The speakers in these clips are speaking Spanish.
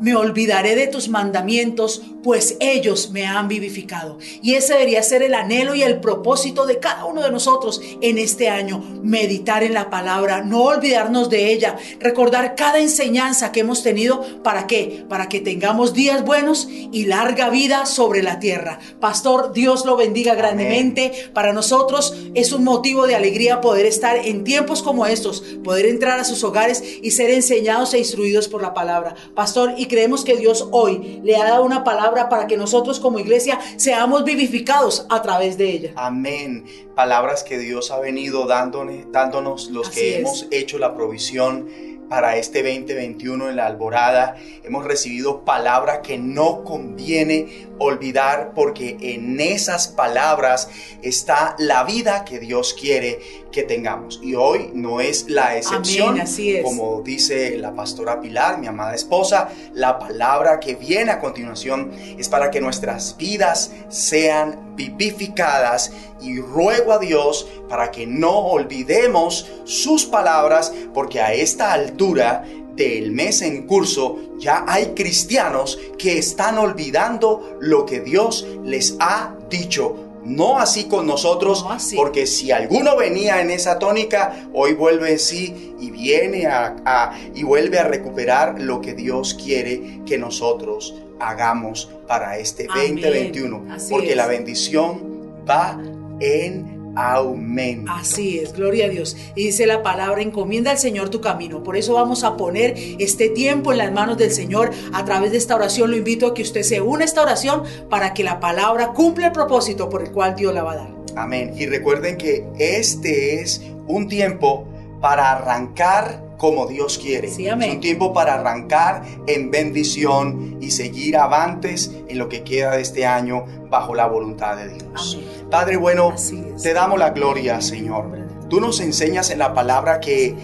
me olvidaré de tus mandamientos, pues ellos me han vivificado. Y ese debería ser el anhelo y el propósito de cada uno de nosotros en este año, meditar en la palabra, no olvidarnos de ella, recordar cada enseñanza que hemos tenido, ¿para qué? Para que tengamos días buenos y larga vida sobre la tierra. Pastor, Dios lo bendiga grandemente. Para nosotros es un motivo de alegría poder estar en tiempos como estos, poder entrar a sus hogares y ser enseñados e instruidos por la palabra. Pastor, y creemos que Dios hoy le ha dado una palabra para que nosotros como iglesia seamos vivificados a través de ella. Amén. Palabras que Dios ha venido dándonos, dándonos los que hemos hecho la provisión para este 2021 en la alborada. Hemos recibido palabra que no conviene olvidar porque en esas palabras está la vida que Dios quiere que tengamos. Y hoy no es la excepción. así es. Como dice la pastora Pilar, mi amada esposa, la palabra que viene a continuación es para que nuestras vidas sean vivificadas y ruego a Dios para que no olvidemos sus palabras porque a esta altura del mes en curso ya hay cristianos que están olvidando lo que Dios les ha dicho no así con nosotros, porque si alguno venía en esa tónica, hoy vuelve en sí y viene a, y vuelve a recuperar lo que Dios quiere que nosotros hagamos para este 2021. porque la bendición va en aumento. Así es, gloria a Dios. Y dice la palabra, encomienda al Señor tu camino. Por eso vamos a poner este tiempo en las manos del Señor a través de esta oración. Lo invito a que usted se una a esta oración para que la palabra cumpla el propósito por el cual Dios la va a dar. Amén. Y recuerden que este es un tiempo para arrancar como Dios quiere. Sí, amén. Es un tiempo para arrancar en bendición y seguir avantes en lo que queda de este año bajo la voluntad de Dios. Padre bueno, te damos la gloria, Señor. Tú nos enseñas en la palabra que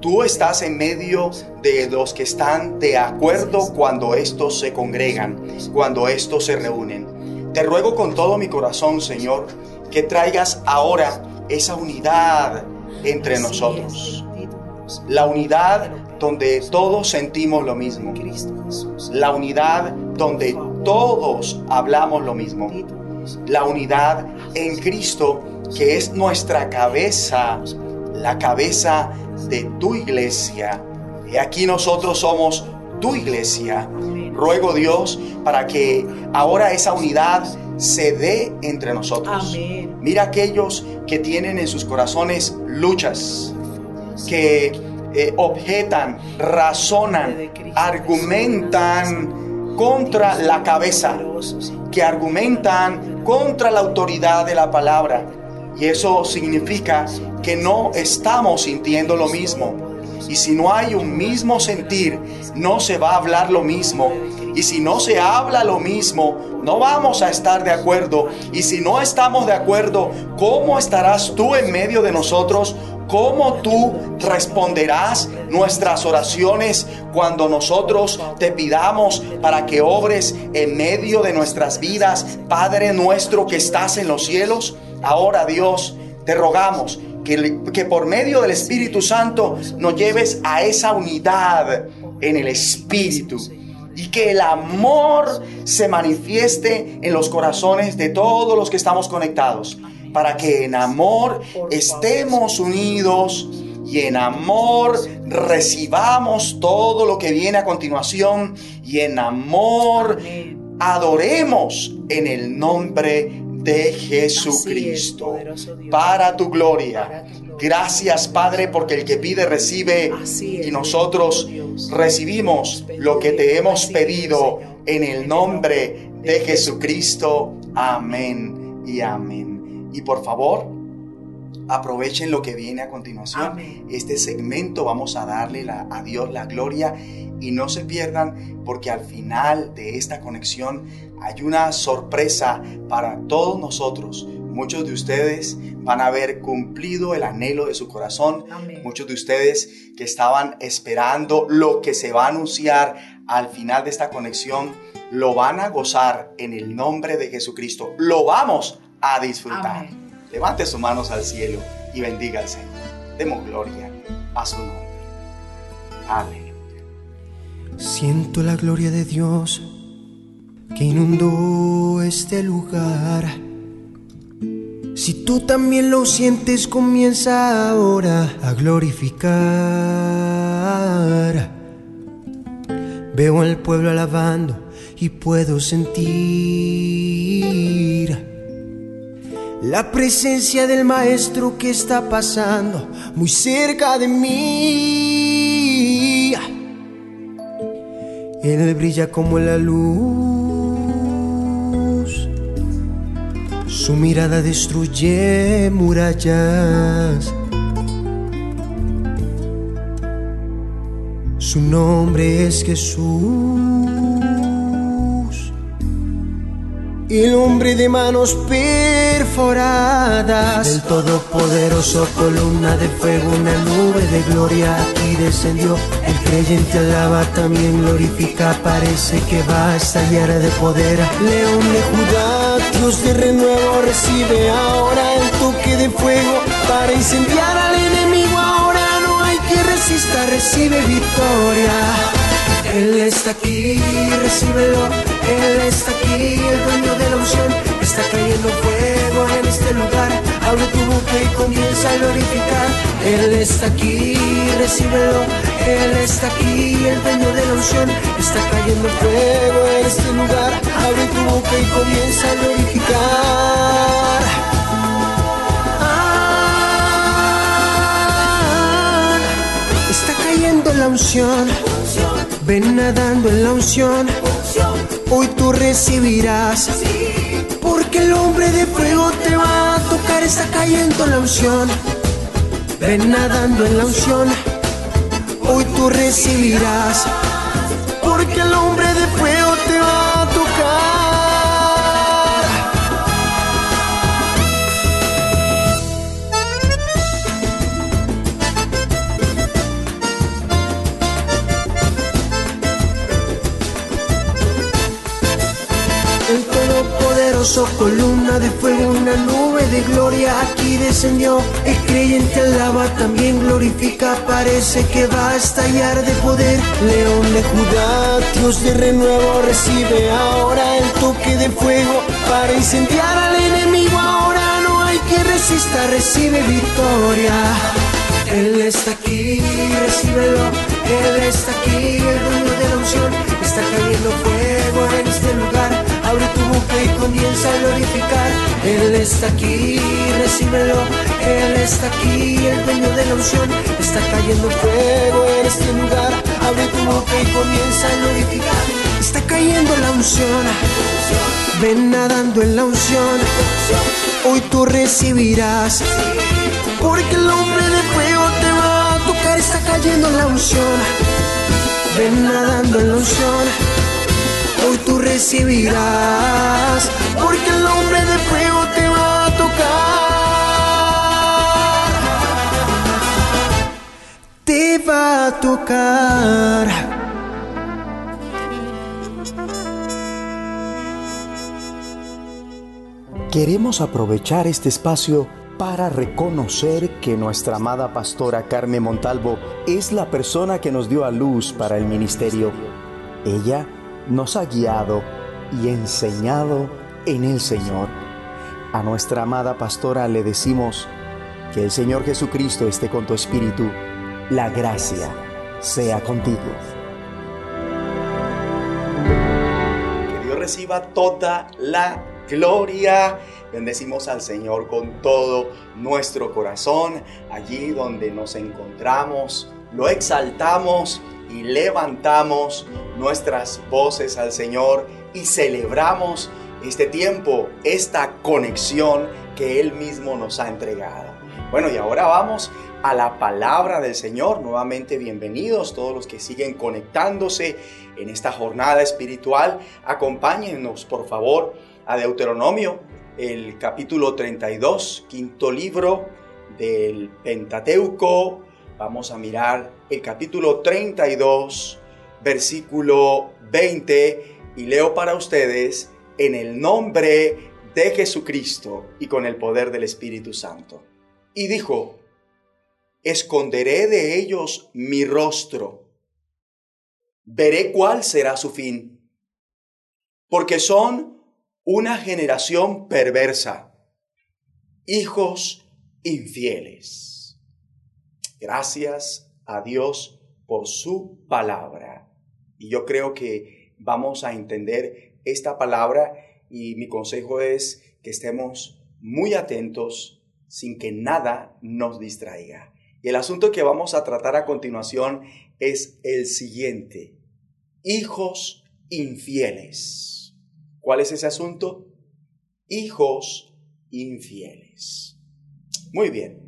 tú estás en medio de los que están de acuerdo cuando estos se congregan, cuando estos se reúnen. Te ruego con todo mi corazón, Señor, que traigas ahora esa unidad entre nosotros. La unidad donde todos sentimos lo mismo. La unidad donde todos hablamos lo mismo. La unidad en Cristo que es nuestra cabeza, la cabeza de tu iglesia. Y aquí nosotros somos tu iglesia. Ruego Dios para que ahora esa unidad se dé entre nosotros. Mira aquellos que tienen en sus corazones luchas, que eh, objetan, razonan, argumentan contra la cabeza, que argumentan contra la autoridad de la palabra. Y eso significa que no estamos sintiendo lo mismo. Y si no hay un mismo sentir, no se va a hablar lo mismo. Y si no se habla lo mismo, no vamos a estar de acuerdo. Y si no estamos de acuerdo, ¿cómo estarás tú en medio de nosotros ¿Cómo tú responderás nuestras oraciones cuando nosotros te pidamos para que obres en medio de nuestras vidas, Padre nuestro que estás en los cielos? Ahora Dios, te rogamos que, que por medio del Espíritu Santo nos lleves a esa unidad en el Espíritu y que el amor se manifieste en los corazones de todos los que estamos conectados para que en amor estemos unidos y en amor recibamos todo lo que viene a continuación y en amor adoremos en el nombre de Jesucristo. para tu gloria. Gracias Padre porque el que pide recibe y nosotros recibimos lo que te hemos pedido en el nombre de Jesucristo. Amén y amén. Y por favor, aprovechen lo que viene a continuación. Este segmento vamos a darle a Dios la gloria y no se pierdan porque al final de esta conexión hay una sorpresa para todos nosotros. Muchos de ustedes van a haber cumplido el anhelo de su corazón. Muchos de ustedes que estaban esperando lo que se va a anunciar al final de esta conexión, lo van a gozar en el nombre de Jesucristo. Lo vamos a disfrutar. Levante sus manos al cielo y bendiga al Señor. Demos gloria a su nombre. Aleluya. Siento la gloria de Dios que inundó este lugar. Si tú también lo sientes, comienza ahora a glorificar. Veo al pueblo alabando y puedo sentir la presencia del Maestro que está pasando muy cerca de mí. Él brilla como la luz. Su mirada destruye murallas. Su nombre es Jesús. El hombre de manos perforadas, el todopoderoso columna de fuego, una nube de gloria aquí descendió. El creyente alaba, también glorifica, parece que va a estallar de poder. León de Judá, Dios de renuevo, recibe ahora el toque de fuego para incendiar al enemigo. Ahora no hay que resista, recibe victoria. Él está aquí, recíbelo. Él está aquí, el dueño de la unción. Está cayendo fuego en este lugar. Abre tu boca y comienza a glorificar. Él está aquí, recíbelo. Él está aquí, el dueño de la unción. Está cayendo fuego en este lugar. Abre tu boca y comienza a glorificar. Ah, está cayendo la unción. Ven nadando en la unción, hoy tú recibirás. Porque el hombre de fuego te va a tocar, está cayendo la unción. Ven nadando en la unción, hoy tú recibirás. Porque el hombre columna de fuego, una nube de gloria aquí descendió. El creyente alaba, también glorifica, parece que va a estallar de poder. León de Judá, Dios de renuevo, recibe ahora el toque de fuego para incendiar al enemigo. Ahora no hay que resistir, recibe victoria. Él está aquí, recíbelo. Él está aquí, el dueño de la unción. Está cayendo fuego en este lugar Abre tu boca y comienza a glorificar. Él está aquí, recíbelo. Él está aquí, el dueño de la unción. Está cayendo fuego en este lugar. Abre tu boca y comienza a glorificar. Está cayendo la unción. Ven nadando en la unción. Hoy tú recibirás. Porque el hombre de fuego te va a tocar. Está cayendo la unción. Ven nadando en la unción hoy tú recibirás, porque el hombre de fuego te va a tocar. Te va a tocar. Queremos aprovechar este espacio para reconocer que nuestra amada pastora Carmen Montalvo es la persona que nos dio a luz para el ministerio. Ella nos ha guiado y enseñado en el Señor. A nuestra amada pastora le decimos que el Señor Jesucristo esté con tu espíritu, la gracia sea contigo. Que Dios reciba toda la gloria. Bendecimos al Señor con todo nuestro corazón, allí donde nos encontramos, lo exaltamos y levantamos nuestras voces al Señor y celebramos este tiempo, esta conexión que Él mismo nos ha entregado. Bueno, y ahora vamos a la palabra del Señor. Nuevamente bienvenidos todos los que siguen conectándose en esta jornada espiritual. Acompáñennos, por favor, a Deuteronomio, el capítulo 32, quinto libro del Pentateuco. Vamos a mirar el capítulo 32, versículo 20, y leo para ustedes en el nombre de Jesucristo y con el poder del Espíritu Santo. Y dijo, esconderé de ellos mi rostro veré cuál será su fin, porque son una generación perversa, hijos infieles. Gracias a Dios por su palabra. Y yo creo que vamos a entender esta palabra y mi consejo es que estemos muy atentos sin que nada nos distraiga. Y el asunto que vamos a tratar a continuación es el siguiente. Hijos infieles. ¿Cuál es ese asunto? Hijos infieles. Muy bien.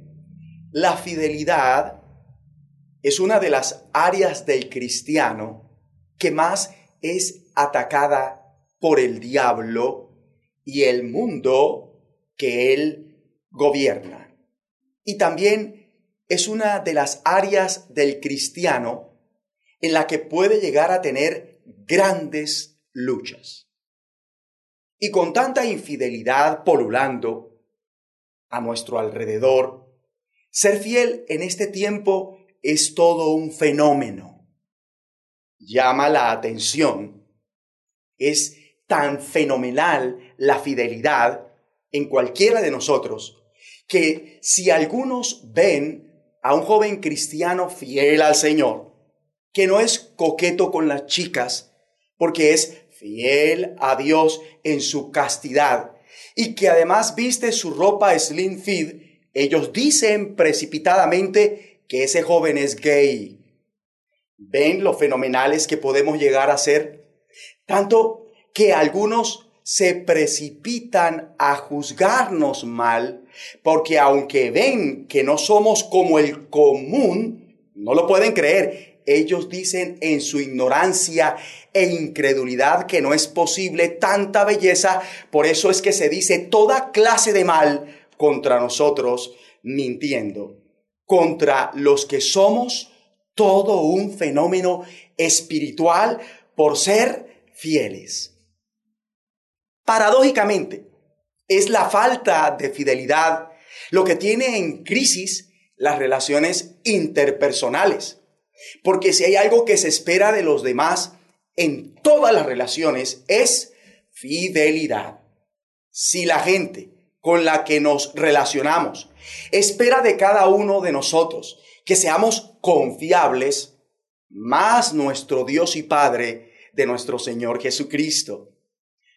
La fidelidad es una de las áreas del cristiano que más es atacada por el diablo y el mundo que él gobierna. Y también es una de las áreas del cristiano en la que puede llegar a tener grandes luchas. Y con tanta infidelidad polulando a nuestro alrededor, ser fiel en este tiempo es todo un fenómeno. Llama la atención. Es tan fenomenal la fidelidad en cualquiera de nosotros que si algunos ven a un joven cristiano fiel al Señor, que no es coqueto con las chicas, porque es fiel a Dios en su castidad y que además viste su ropa slim fit, ellos dicen precipitadamente que ese joven es gay. ¿Ven lo fenomenales que podemos llegar a ser? Tanto que algunos se precipitan a juzgarnos mal, porque aunque ven que no somos como el común, no lo pueden creer. Ellos dicen en su ignorancia e incredulidad que no es posible tanta belleza, por eso es que se dice toda clase de mal contra nosotros, mintiendo, contra los que somos todo un fenómeno espiritual por ser fieles. Paradójicamente, es la falta de fidelidad lo que tiene en crisis las relaciones interpersonales. Porque si hay algo que se espera de los demás en todas las relaciones es fidelidad. Si la gente con la que nos relacionamos espera de cada uno de nosotros que seamos confiables, más nuestro Dios y Padre de nuestro Señor Jesucristo.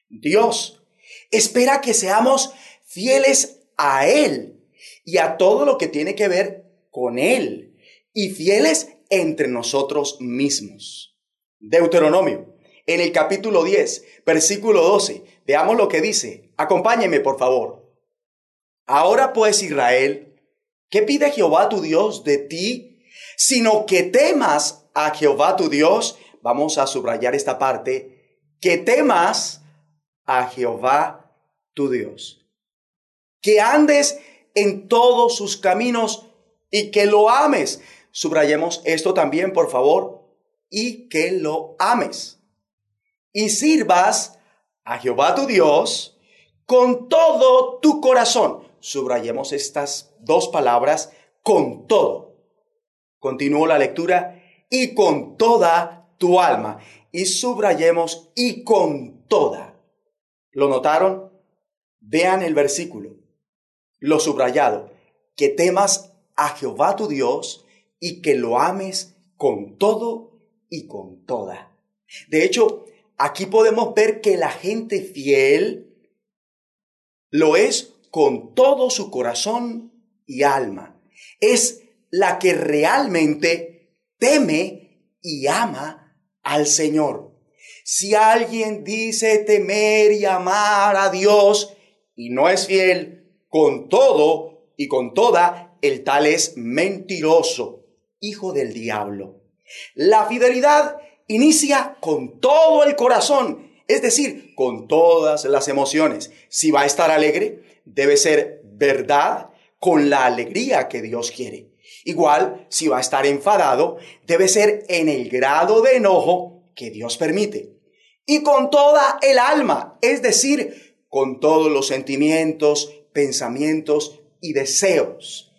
Dios espera que seamos fieles a Él y a todo lo que tiene que ver con Él y fieles entre nosotros mismos. Deuteronomio, en el capítulo 10, versículo 12, veamos lo que dice. Acompáñeme, por favor. Ahora pues, Israel, ¿qué pide Jehová tu Dios de ti? Sino que temas a Jehová tu Dios. Vamos a subrayar esta parte. Que temas a Jehová tu Dios. Que andes en todos sus caminos y que lo ames. Subrayemos esto también, por favor, y que lo ames. Y sirvas a Jehová tu Dios con todo tu corazón. Subrayemos estas dos palabras, con todo. Continúo la lectura, y con toda tu alma. Y subrayemos, y con toda. ¿Lo notaron? Vean el versículo, lo subrayado, que temas a Jehová tu Dios y que lo ames con todo y con toda. De hecho, aquí podemos ver que la gente fiel lo es con todo su corazón y alma. Es la que realmente teme y ama al Señor. Si alguien dice temer y amar a Dios y no es fiel con todo y con toda, el tal es mentiroso, hijo del diablo. La fidelidad inicia con todo el corazón, es decir, con todas las emociones. Si va a estar alegre, debe ser verdad con la alegría que Dios quiere. Igual, si va a estar enfadado, debe ser en el grado de enojo que Dios permite y con toda el alma, es decir, con todos los sentimientos, pensamientos y deseos.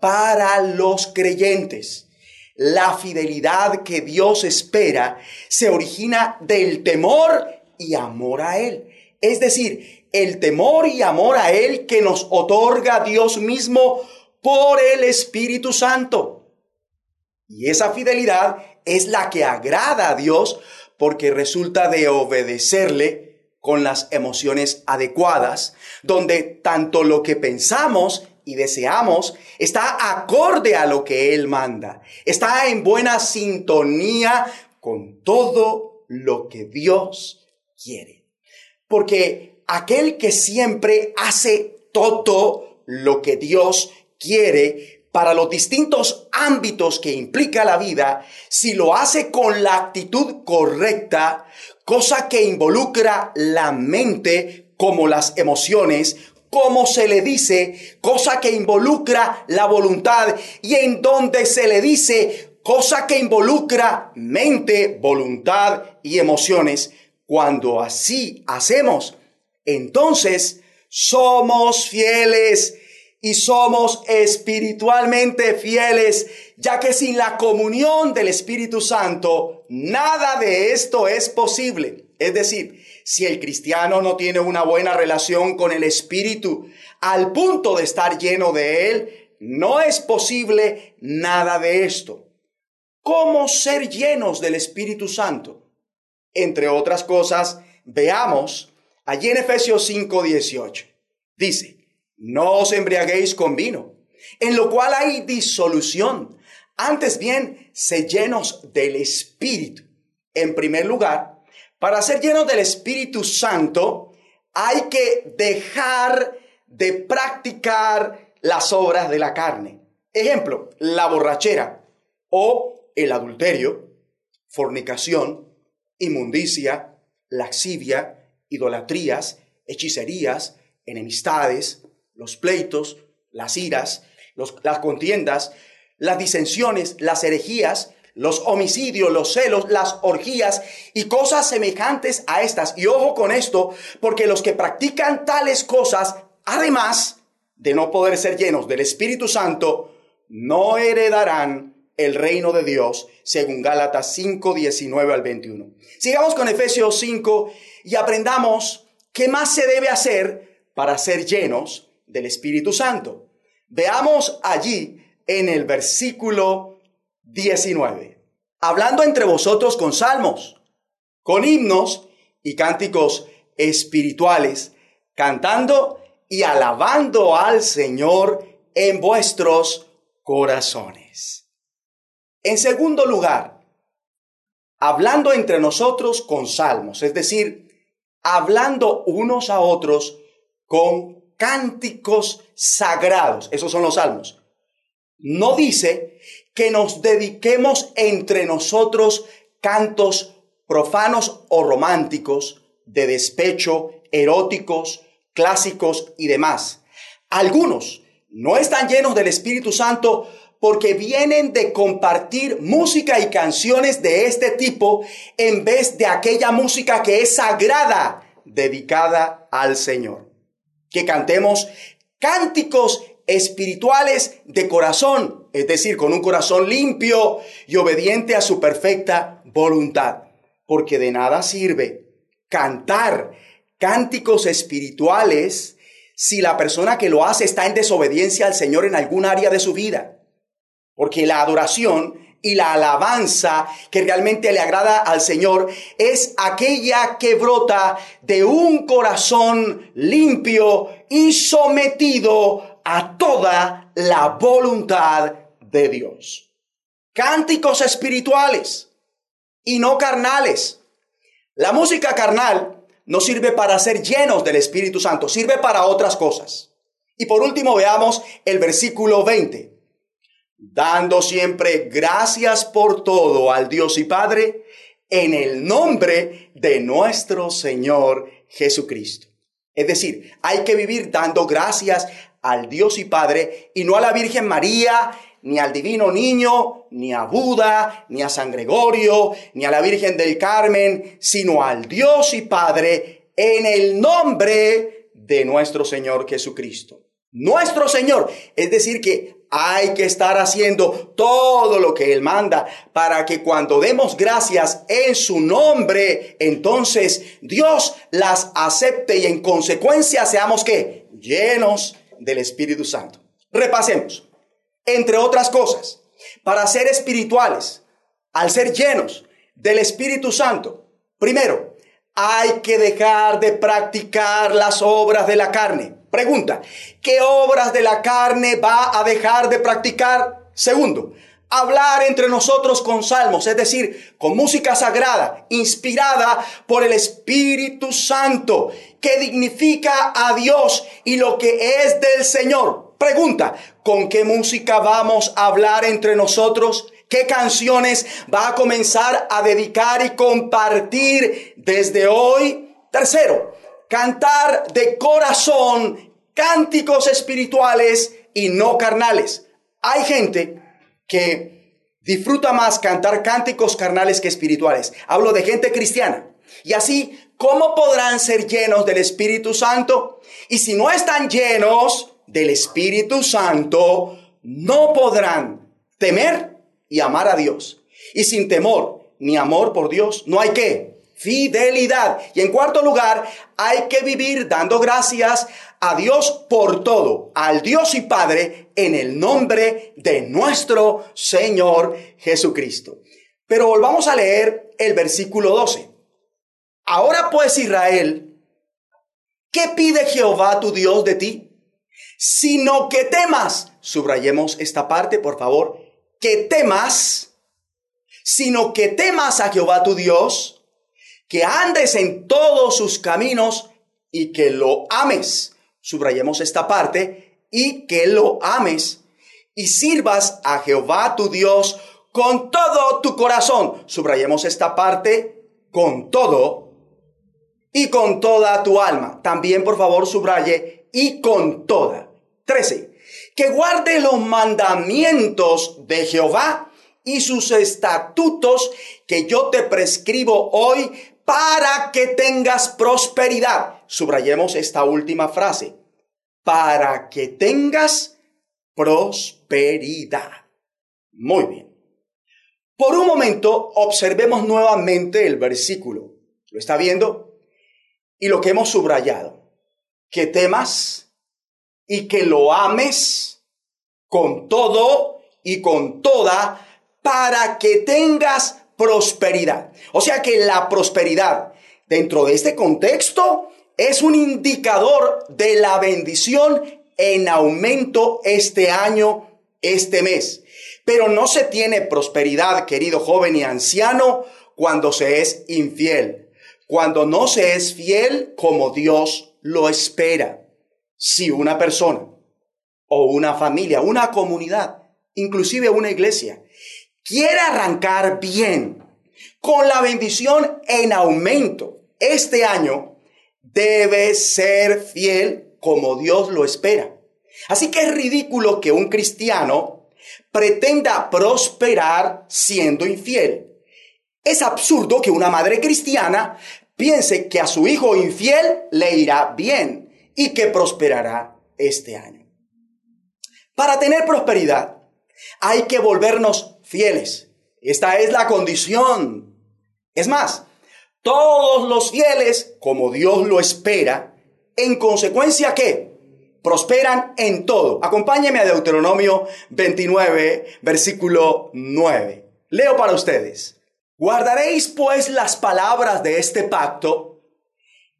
Para los creyentes, La fidelidad que Dios espera se origina del temor y amor a Él. Es decir, el temor y amor a Él que nos otorga Dios mismo por el Espíritu Santo. Y esa fidelidad es la que agrada a Dios porque resulta de obedecerle con las emociones adecuadas, donde tanto lo que pensamos y deseamos está acorde a lo que Él manda, está en buena sintonía con todo lo que Dios quiere. Porque aquel que siempre hace todo lo que Dios quiere para los distintos ámbitos que implica la vida, si lo hace con la actitud correcta, cosa que involucra la mente como las emociones, como se le dice, cosa que involucra la voluntad y en donde se le dice, cosa que involucra mente, voluntad y emociones. Cuando así hacemos, entonces somos fieles y somos espiritualmente fieles, ya que sin la comunión del Espíritu Santo, nada de esto es posible. Es decir, si el cristiano no tiene una buena relación con el Espíritu al punto de estar lleno de Él, no es posible nada de esto. ¿Cómo ser llenos del Espíritu Santo? Entre otras cosas, veamos allí en Efesios 5:18. Dice, no os embriaguéis con vino, en lo cual hay disolución. Antes bien, se llenos del Espíritu. En primer lugar, para ser llenos del Espíritu Santo, hay que dejar de practicar las obras de la carne. Ejemplo, la borrachera o el adulterio, fornicación, inmundicia, laxivia, idolatrías, hechicerías, enemistades, los pleitos, las iras, las contiendas, las disensiones, las herejías, los homicidios, los celos, las orgías y cosas semejantes a estas. Y ojo con esto, porque los que practican tales cosas, además de no poder ser llenos del Espíritu Santo, no heredarán el reino de Dios, según Gálatas 5, 19 al 21. Sigamos con Efesios 5 y aprendamos qué más se debe hacer para ser llenos del Espíritu Santo. Veamos allí en el versículo 19. Hablando entre vosotros con salmos, con himnos y cánticos espirituales, cantando y alabando al Señor en vuestros corazones. En segundo lugar, hablando entre nosotros con salmos, es decir, hablando unos a otros con cánticos sagrados. Esos son los salmos. No dice que nos dediquemos entre nosotros cantos profanos o románticos, de despecho, eróticos, clásicos y demás. Algunos no están llenos del Espíritu Santo porque vienen de compartir música y canciones de este tipo en vez de aquella música que es sagrada, dedicada al Señor. Que cantemos cánticos espirituales de corazón, es decir, con un corazón limpio y obediente a su perfecta voluntad. Porque de nada sirve cantar cánticos espirituales si la persona que lo hace está en desobediencia al Señor en algún área de su vida. Porque la adoración y la alabanza que realmente le agrada al Señor es aquella que brota de un corazón limpio y sometido a toda la voluntad de Dios. Cánticos espirituales y no carnales. La música carnal no sirve para ser llenos del Espíritu Santo, sirve para otras cosas. Y por último veamos el versículo 20. Dando siempre gracias por todo al Dios y Padre en el nombre de nuestro Señor Jesucristo. Es decir, hay que vivir dando gracias al Dios y Padre y no a la Virgen María, ni al Divino Niño, ni a Buda, ni a San Gregorio, ni a la Virgen del Carmen, sino al Dios y Padre en el nombre de nuestro Señor Jesucristo. nuestro Señor. Es decir, que hay que estar haciendo todo lo que Él manda para que cuando demos gracias en su nombre, entonces Dios las acepte y en consecuencia seamos que llenos del Espíritu Santo. Repasemos. Entre otras cosas, para ser espirituales, al ser llenos del Espíritu Santo, primero, hay que dejar de practicar las obras de la carne. Pregunta, ¿qué obras de la carne va a dejar de practicar? Segundo, hablar entre nosotros con salmos, es decir, con música sagrada, inspirada por el Espíritu Santo, que dignifica a Dios y lo que es del Señor. Pregunta, ¿con qué música vamos a hablar entre nosotros? ¿Qué canciones va a comenzar a dedicar y compartir desde hoy? Tercero, cantar de corazón cánticos espirituales y no carnales. Hay gente que disfruta más cantar cánticos carnales que espirituales. Hablo de gente cristiana. Y así, ¿cómo podrán ser llenos del Espíritu Santo? Y si no están llenos del Espíritu Santo, no podrán temer y amar a Dios. Y sin temor ni amor por Dios, no hay que fidelidad. Y en cuarto lugar, hay que vivir dando gracias a Dios por todo, al Dios y Padre, en el nombre de nuestro Señor Jesucristo. Pero volvamos a leer el versículo 12. Ahora pues Israel, ¿qué pide Jehová tu Dios de ti? Sino que temas, subrayemos esta parte por favor, que temas, sino que temas a Jehová tu Dios, que andes en todos sus caminos y que lo ames. Subrayemos esta parte, y que lo ames y sirvas a Jehová tu Dios con todo tu corazón. Subrayemos esta parte, con todo y con toda tu alma. También, por favor, subraye y con toda. 13. Que guarde los mandamientos de Jehová y sus estatutos que yo te prescribo hoy para que tengas prosperidad. Subrayemos esta última frase. Para que tengas prosperidad. Muy bien. Por un momento observemos nuevamente el versículo. ¿Lo está viendo? Y lo que hemos subrayado. Que temas y que lo ames con todo y con toda para que tengas prosperidad. O sea que la prosperidad dentro de este contexto es un indicador de la bendición en aumento este año, este mes. Pero no se tiene prosperidad, querido joven y anciano, cuando se es infiel, cuando no se es fiel como Dios lo espera. Si una persona o una familia, una comunidad, inclusive una iglesia, quiere arrancar bien, con la bendición en aumento este año, debe ser fiel como Dios lo espera. Así que es ridículo que un cristiano pretenda prosperar siendo infiel. Es absurdo que una madre cristiana piense que a su hijo infiel le irá bien y que prosperará este año. Para tener prosperidad hay que volvernos fieles. Esta es la condición. Es más, todos los fieles, como Dios lo espera, en consecuencia que prosperan en todo. Acompáñeme a Deuteronomio 29, versículo 9. Leo para ustedes. Guardaréis pues las palabras de este pacto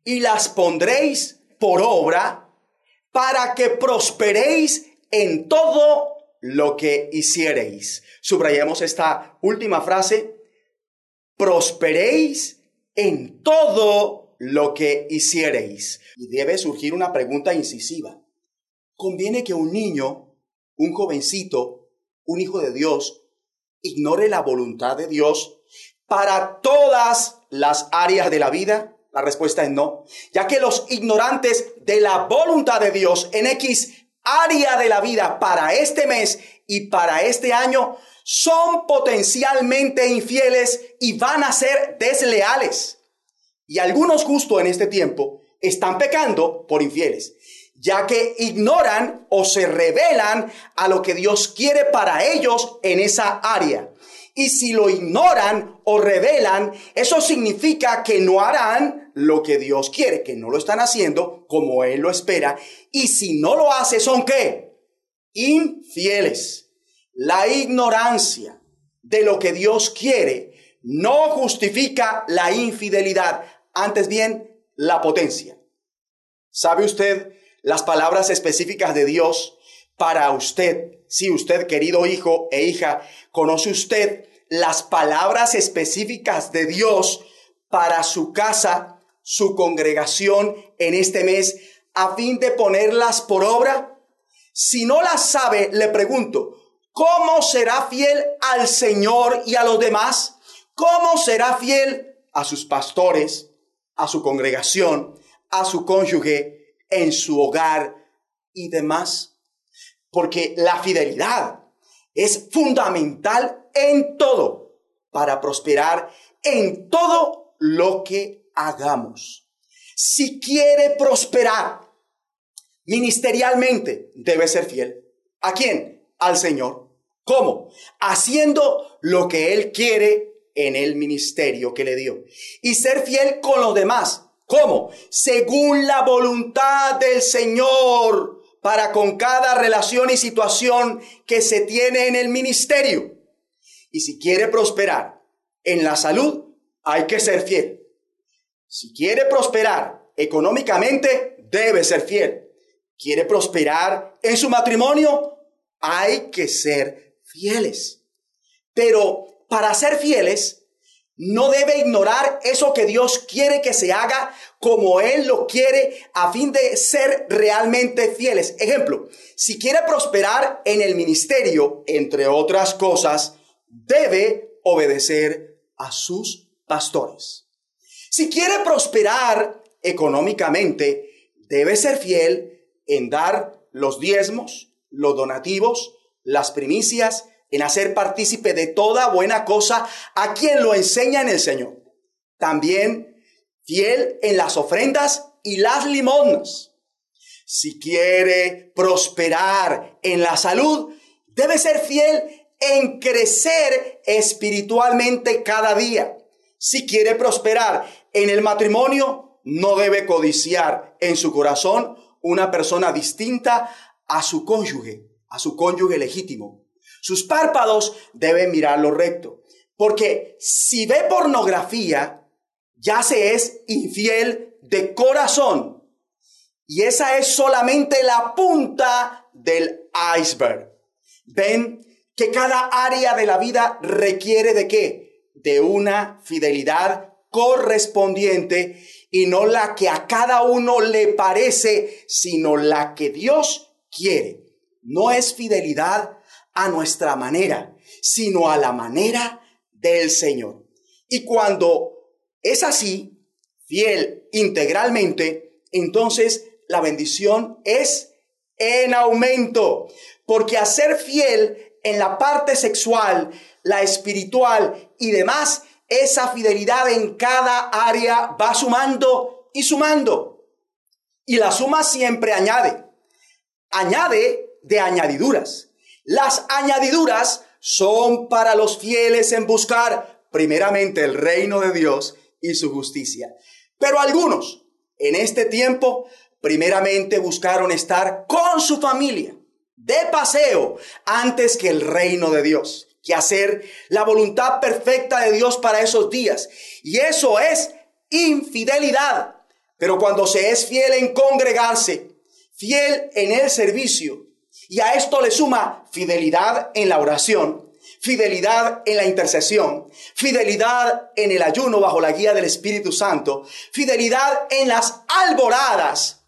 y las pondréis por obra para que prosperéis en todo lo que hiciereis. Subrayemos esta última frase. Prosperéis en todo lo que hiciereis. Y debe surgir una pregunta incisiva. ¿Conviene que un niño, un jovencito, un hijo de Dios, ignore la voluntad de Dios para todas las áreas de la vida? La respuesta es no, ya que los ignorantes de la voluntad de Dios en X área de la vida para este mes y para este año son potencialmente infieles y van a ser desleales. Y algunos justo en este tiempo están pecando por infieles. ya que ignoran o se revelan a lo que Dios quiere para ellos en esa área. Y si lo ignoran o revelan, eso significa que no harán lo que Dios quiere, que no lo están haciendo como Él lo espera. Y si no lo hace, ¿son qué? Infieles. La ignorancia de lo que Dios quiere no justifica la infidelidad, antes bien la potencia. ¿Sabe usted las palabras específicas de Dios para usted? Si usted, querido hijo e hija, conoce usted las palabras específicas de Dios para su casa, su congregación en este mes, a fin de ponerlas por obra? Si no las sabe, le pregunto, ¿cómo será fiel al Señor y a los demás? ¿Cómo será fiel a sus pastores, a su congregación, a su cónyuge, en su hogar y demás? Porque la fidelidad es fundamental en todo para prosperar en todo lo que hagamos. Si quiere prosperar ministerialmente, debe ser fiel. ¿A quién? Al Señor. ¿Cómo? Haciendo lo que Él quiere en el ministerio que le dio. Y ser fiel con los demás. ¿Cómo? Según la voluntad del Señor para con cada relación y situación que se tiene en el ministerio. Y si quiere prosperar en la salud, hay que ser fiel. Si quiere prosperar económicamente, debe ser fiel. Quiere prosperar en su matrimonio, hay que ser fieles. Pero para ser fieles, no debe ignorar eso que Dios quiere que se haga como Él lo quiere a fin de ser realmente fieles. Ejemplo, si quiere prosperar en el ministerio, entre otras cosas, debe obedecer a sus pastores. Si quiere prosperar económicamente, debe ser fiel en dar los diezmos, los donativos, las primicias, en hacer partícipe de toda buena cosa a quien lo enseña en el Señor. También fiel en las ofrendas y las limosnas. Si quiere prosperar en la salud, debe ser fiel en crecer espiritualmente cada día. Si quiere prosperar en el matrimonio, no debe codiciar en su corazón una persona distinta a su cónyuge, a su cónyuge legítimo. Sus párpados deben mirarlo recto. Porque si ve pornografía, ya se es infiel de corazón. Y esa es solamente la punta del iceberg. Ven que cada área de la vida requiere de qué? De una fidelidad correspondiente y no la que a cada uno le parece, sino la que Dios quiere. No es fidelidad a nuestra manera, sino a la manera del Señor. Y cuando es así, fiel integralmente, entonces la bendición es en aumento, porque a ser fiel en la parte sexual, la espiritual y demás, esa fidelidad en cada área va sumando y sumando. Y la suma siempre añade. Añade de añadiduras. Las añadiduras son para los fieles en buscar primeramente el reino de Dios y su justicia. Pero algunos en este tiempo primeramente buscaron estar con su familia de paseo antes que el reino de Dios, que hacer la voluntad perfecta de Dios para esos días. Y eso es infidelidad. Pero cuando se es fiel en congregarse, fiel en el servicio, y a esto le suma fidelidad en la oración, fidelidad en la intercesión, fidelidad en el ayuno bajo la guía del Espíritu Santo, fidelidad en las alboradas.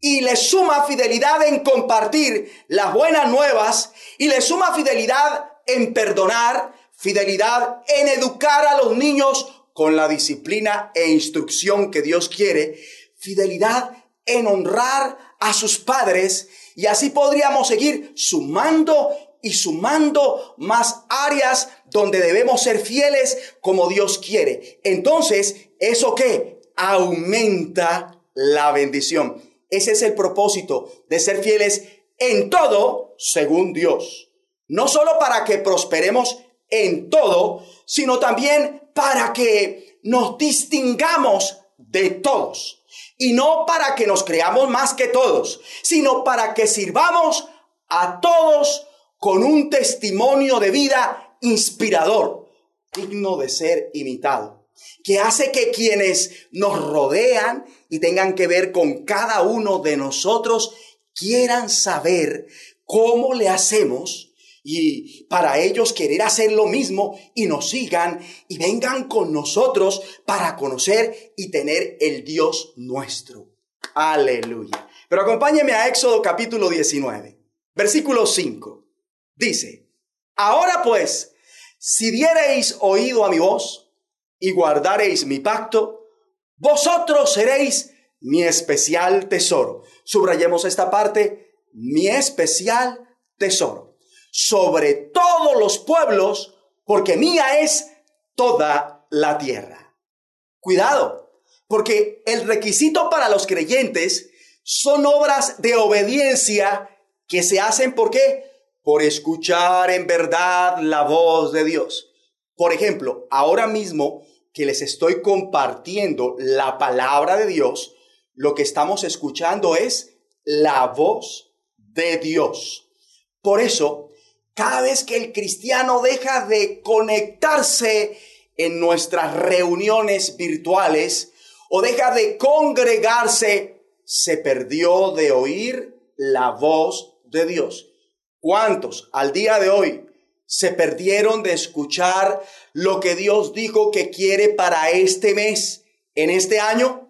Y le suma fidelidad en compartir las buenas nuevas y le suma fidelidad en perdonar, fidelidad en educar a los niños con la disciplina e instrucción que Dios quiere, fidelidad en honrar a sus padres y así podríamos seguir sumando y sumando más áreas donde debemos ser fieles como Dios quiere. Entonces, ¿eso qué? Aumenta la bendición. ese es el propósito de ser fieles en todo según Dios. No solo para que prosperemos en todo, sino también para que nos distingamos de todos. Y no para que nos creamos más que todos, sino para que sirvamos a todos con un testimonio de vida inspirador, digno de ser imitado, que hace que quienes nos rodean y tengan que ver con cada uno de nosotros quieran saber cómo le hacemos y para ellos querer hacer lo mismo y nos sigan y vengan con nosotros para conocer y tener el Dios nuestro. Aleluya. Pero acompáñeme a Éxodo capítulo 19, versículo 5. Dice, ahora pues, si diereis oído a mi voz y guardareis mi pacto, vosotros seréis mi especial tesoro. Subrayemos esta parte, mi especial tesoro sobre todos los pueblos, porque mía es toda la tierra. Cuidado, porque el requisito para los creyentes son obras de obediencia que se hacen por qué? Por escuchar en verdad la voz de Dios. Por ejemplo, ahora mismo que les estoy compartiendo la palabra de Dios, lo que estamos escuchando es la voz de Dios. Por eso, cada vez que el cristiano deja de conectarse en nuestras reuniones virtuales o deja de congregarse, se perdió de oír la voz de Dios. ¿Cuántos al día de hoy se perdieron de escuchar lo que Dios dijo que quiere para este mes, en este año?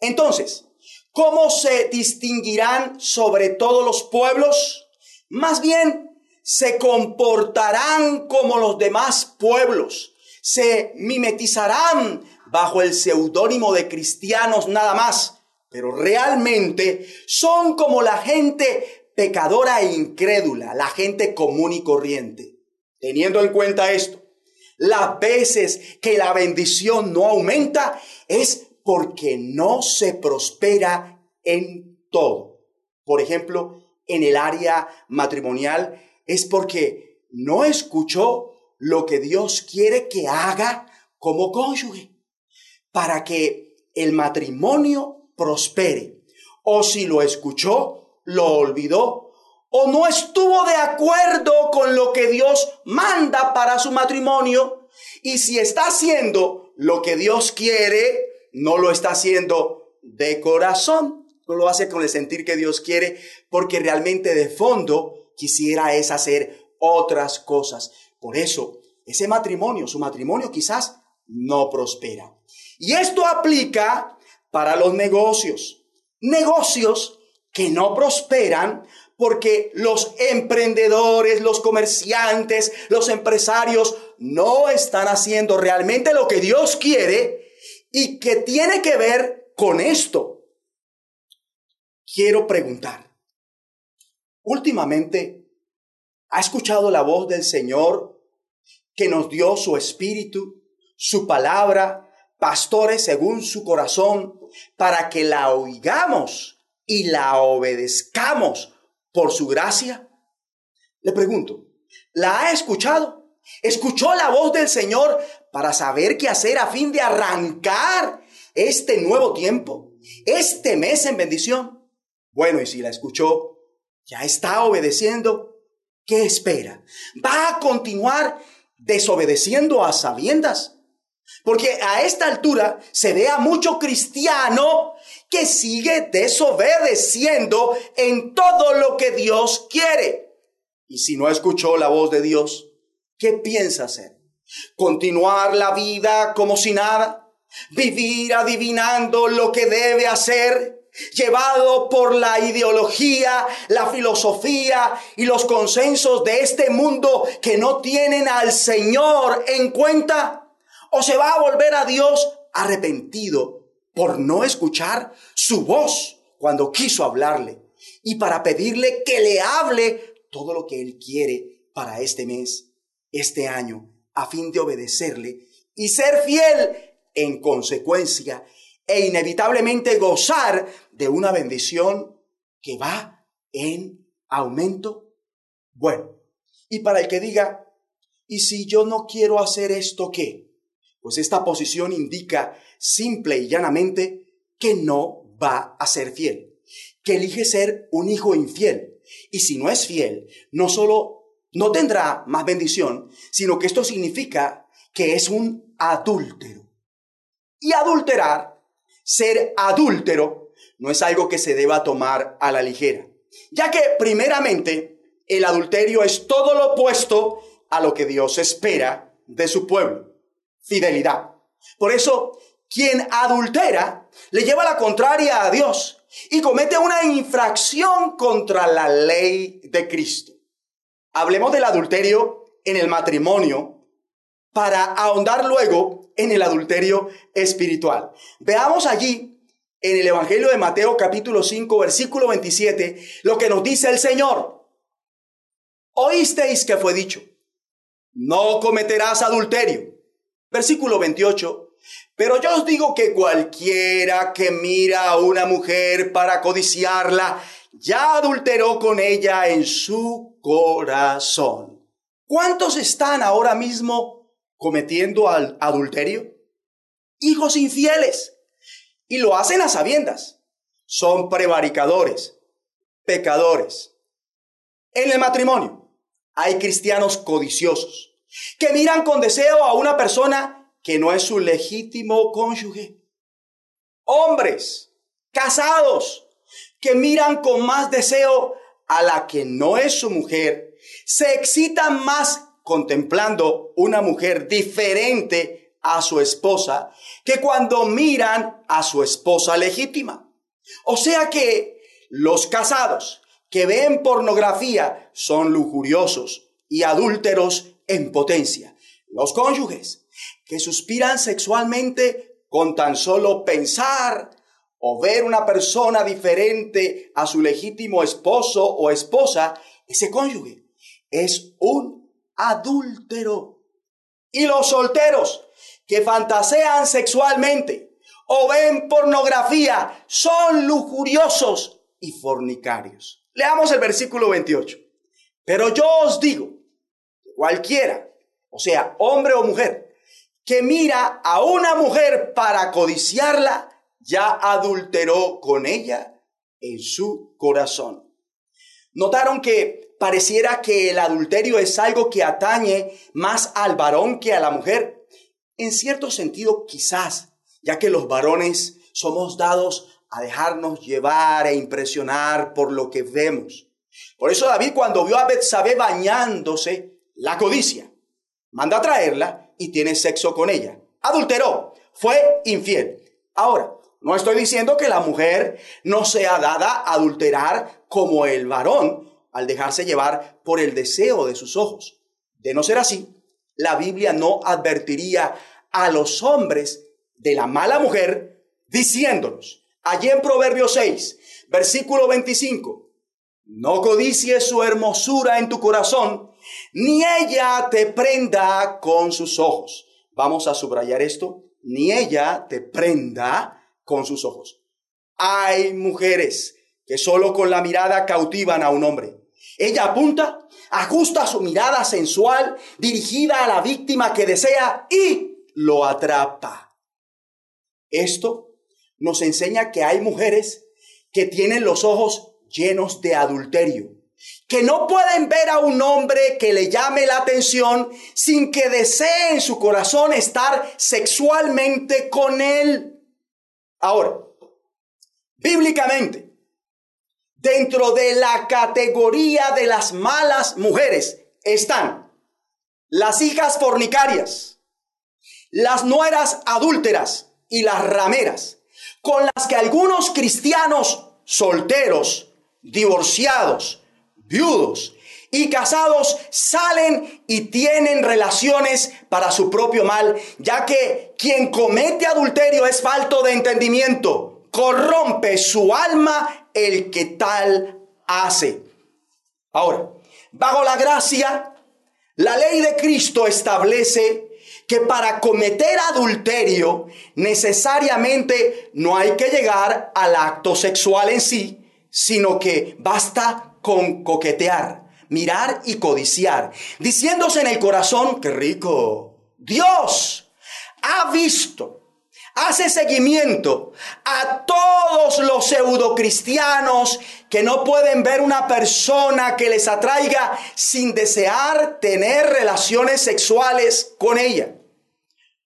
Entonces, ¿cómo se distinguirán sobre todos los pueblos? Más bien, se comportarán como los demás pueblos, se mimetizarán bajo el seudónimo de cristianos nada más, pero realmente son como la gente pecadora e incrédula, la gente común y corriente. Teniendo en cuenta esto, las veces que la bendición no aumenta es porque no se prospera en todo. Por ejemplo, en el área matrimonial, es porque no escuchó lo que Dios quiere que haga como cónyuge para que el matrimonio prospere. O si lo escuchó, lo olvidó o no estuvo de acuerdo con lo que Dios manda para su matrimonio. Y si está haciendo lo que Dios quiere, no lo está haciendo de corazón, no lo hace con el sentir que Dios quiere, porque realmente de fondo quisiera es hacer otras cosas. Por eso, ese matrimonio, su matrimonio quizás no prospera. Y esto aplica para los negocios. Negocios que no prosperan porque los emprendedores, los comerciantes, los empresarios no están haciendo realmente lo que Dios quiere y que tiene que ver con esto. Quiero preguntar, Últimamente, ¿ha escuchado la voz del Señor que nos dio su espíritu, su palabra, pastores según su corazón, para que la oigamos y la obedezcamos por su gracia? Le pregunto, ¿la ha escuchado? ¿Escuchó la voz del Señor para saber qué hacer a fin de arrancar este nuevo tiempo, este mes en bendición? Bueno, y si la escuchó, ya está obedeciendo, ¿qué espera? ¿Va a continuar desobedeciendo a sabiendas? Porque a esta altura se ve a mucho cristiano que sigue desobedeciendo en todo lo que Dios quiere. Y si no escuchó la voz de Dios, ¿qué piensa hacer? ¿Continuar la vida como si nada? ¿Vivir adivinando lo que debe hacer? Llevado por la ideología, la filosofía y los consensos de este mundo que no tienen al Señor en cuenta? ¿O se va a volver a Dios arrepentido por no escuchar su voz cuando quiso hablarle y para pedirle que le hable todo lo que Él quiere para este mes, este año, a fin de obedecerle y ser fiel en consecuencia e inevitablemente gozar de una bendición que va en aumento. Bueno, y para el que diga, ¿y si yo no quiero hacer esto qué? Pues esta posición indica simple y llanamente que no va a ser fiel, que elige ser un hijo infiel. Y si no es fiel, no solo no tendrá más bendición, sino que esto significa que es un adúltero. Y adulterar, ser adúltero, no es algo que se deba tomar a la ligera, ya que primeramente el adulterio es todo lo opuesto a lo que Dios espera de su pueblo, fidelidad. Por eso, quien adultera le lleva la contraria a Dios y comete una infracción contra la ley de Cristo. Hablemos del adulterio en el matrimonio para ahondar luego en el adulterio espiritual. Veamos allí en el Evangelio de Mateo capítulo 5 versículo 27 lo que nos dice el Señor. Oísteis que fue dicho, no cometerás adulterio. Versículo 28. Pero yo os digo que cualquiera que mira a una mujer para codiciarla, ya adulteró con ella en su corazón. ¿Cuántos están ahora mismo cometiendo adulterio? Hijos infieles. Y lo hacen a sabiendas. Son prevaricadores, pecadores. En el matrimonio hay cristianos codiciosos que miran con deseo a una persona que no es su legítimo cónyuge. Hombres casados que miran con más deseo a la que no es su mujer, se excitan más contemplando una mujer diferente a su esposa que cuando miran a su esposa legítima. O sea que los casados que ven pornografía son lujuriosos y adúlteros en potencia. Los cónyuges que suspiran sexualmente con tan solo pensar o ver una persona diferente a su legítimo esposo o esposa, ese cónyuge es un adúltero. Y los solteros que fantasean sexualmente o ven pornografía son lujuriosos y fornicarios. Leamos el versículo 28. Pero yo os digo, cualquiera, o sea, hombre o mujer, que mira a una mujer para codiciarla, ya adulteró con ella en su corazón. Notaron que pareciera que el adulterio es algo que atañe más al varón que a la mujer. En cierto sentido, quizás, ya que los varones somos dados a dejarnos llevar e impresionar por lo que vemos. Por eso David cuando vio a Betsabé bañándose, la codicia, manda a traerla y tiene sexo con ella. Adulteró, fue infiel. Ahora, no estoy diciendo que la mujer no sea dada a adulterar como el varón al dejarse llevar por el deseo de sus ojos. De no ser así, la Biblia no advertiría a los hombres de la mala mujer diciéndonos, allí en Proverbio 6, versículo 25, no codicies su hermosura en tu corazón, ni ella te prenda con sus ojos. Vamos a subrayar esto, ni ella te prenda con sus ojos. Hay mujeres que solo con la mirada cautivan a un hombre. Ella apunta, ajusta su mirada sensual dirigida a la víctima que desea y lo atrapa. Esto nos enseña que hay mujeres que tienen los ojos llenos de adulterio, que no pueden ver a un hombre que le llame la atención sin que desee en su corazón estar sexualmente con él. Ahora, bíblicamente, dentro de la categoría de las malas mujeres están las hijas fornicarias, las nueras adúlteras y las rameras, con las que algunos cristianos solteros, divorciados, viudos y casados salen y tienen relaciones para su propio mal, ya que quien comete adulterio es falto de entendimiento, corrompe su alma el que tal hace. Ahora, bajo la gracia, la ley de Cristo establece que para cometer adulterio necesariamente no hay que llegar al acto sexual en sí, sino que basta con coquetear, mirar y codiciar, diciéndose en el corazón, qué rico, Dios ha visto hace seguimiento a todos los pseudocristianos que no pueden ver una persona que les atraiga sin desear tener relaciones sexuales con ella.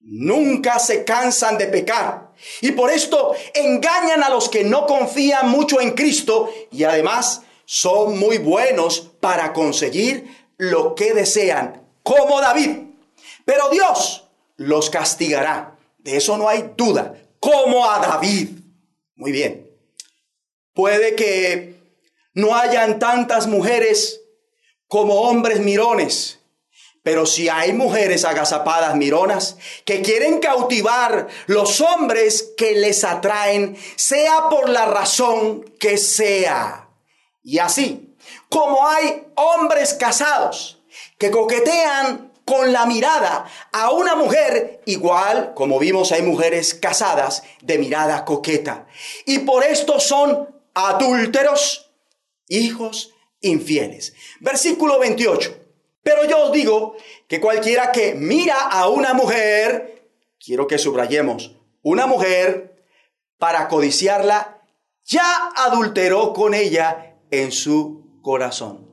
Nunca se cansan de pecar y por esto engañan a los que no confían mucho en Cristo y además son muy buenos para conseguir lo que desean, como David. Pero Dios los castigará eso no hay duda. Como a David. Muy bien. Puede que no hayan tantas mujeres como hombres mirones. Pero si hay mujeres agazapadas mironas que quieren cautivar los hombres que les atraen, sea por la razón que sea. Y así, como hay hombres casados que coquetean con la mirada a una mujer igual, como vimos hay mujeres casadas de mirada coqueta. Y por esto son adúlteros, hijos infieles. Versículo 28. Pero yo os digo que cualquiera que mira a una mujer, quiero que subrayemos, una mujer para codiciarla, ya adulteró con ella en su corazón.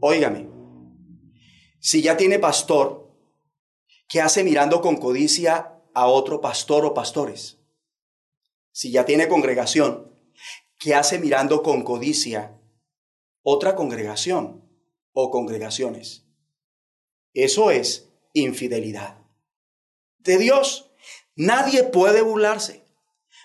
Óigame, si ya tiene pastor, ¿qué hace mirando con codicia a otro pastor o pastores? Si ya tiene congregación, ¿qué hace mirando con codicia otra congregación o congregaciones? Eso es infidelidad. De Dios nadie puede burlarse.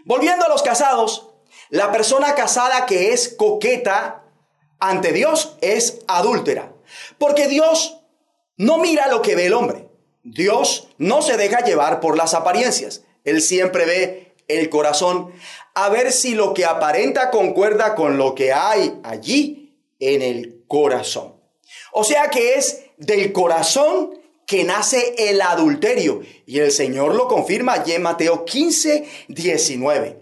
Volviendo a los casados, la persona casada que es coqueta ante Dios es adúltera. Porque Dios no mira lo que ve el hombre. Dios no se deja llevar por las apariencias. Él siempre ve el corazón a ver si lo que aparenta concuerda con lo que hay allí en el corazón. O sea que es del corazón que nace el adulterio. Y el Señor lo confirma allí en Mateo 15, 19.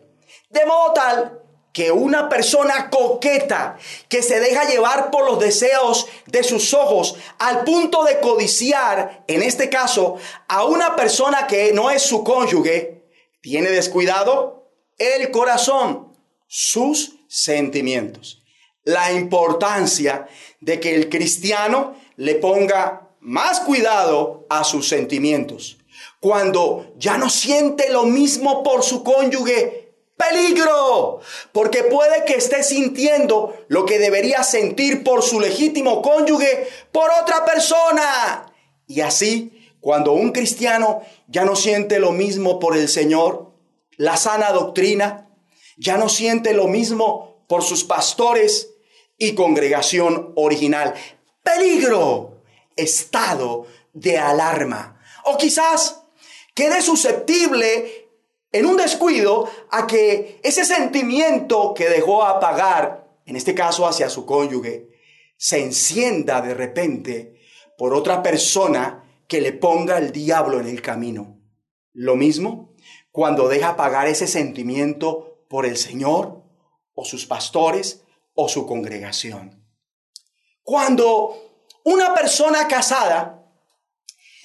De modo tal que una persona coqueta que se deja llevar por los deseos de sus ojos al punto de codiciar, en este caso, a una persona que no es su cónyuge, tiene descuidado el corazón, sus sentimientos. La importancia de que el cristiano le ponga más cuidado a sus sentimientos. Cuando ya no siente lo mismo por su cónyuge, Peligro, porque puede que esté sintiendo lo que debería sentir por su legítimo cónyuge por otra persona. Y así, cuando un cristiano ya no siente lo mismo por el Señor, la sana doctrina, ya no siente lo mismo por sus pastores y congregación original. Peligro, estado de alarma. O quizás quede susceptible en un descuido a que ese sentimiento que dejó apagar, en este caso hacia su cónyuge, se encienda de repente por otra persona que le ponga el diablo en el camino. Lo mismo cuando deja apagar ese sentimiento por el Señor o sus pastores o su congregación. Cuando una persona casada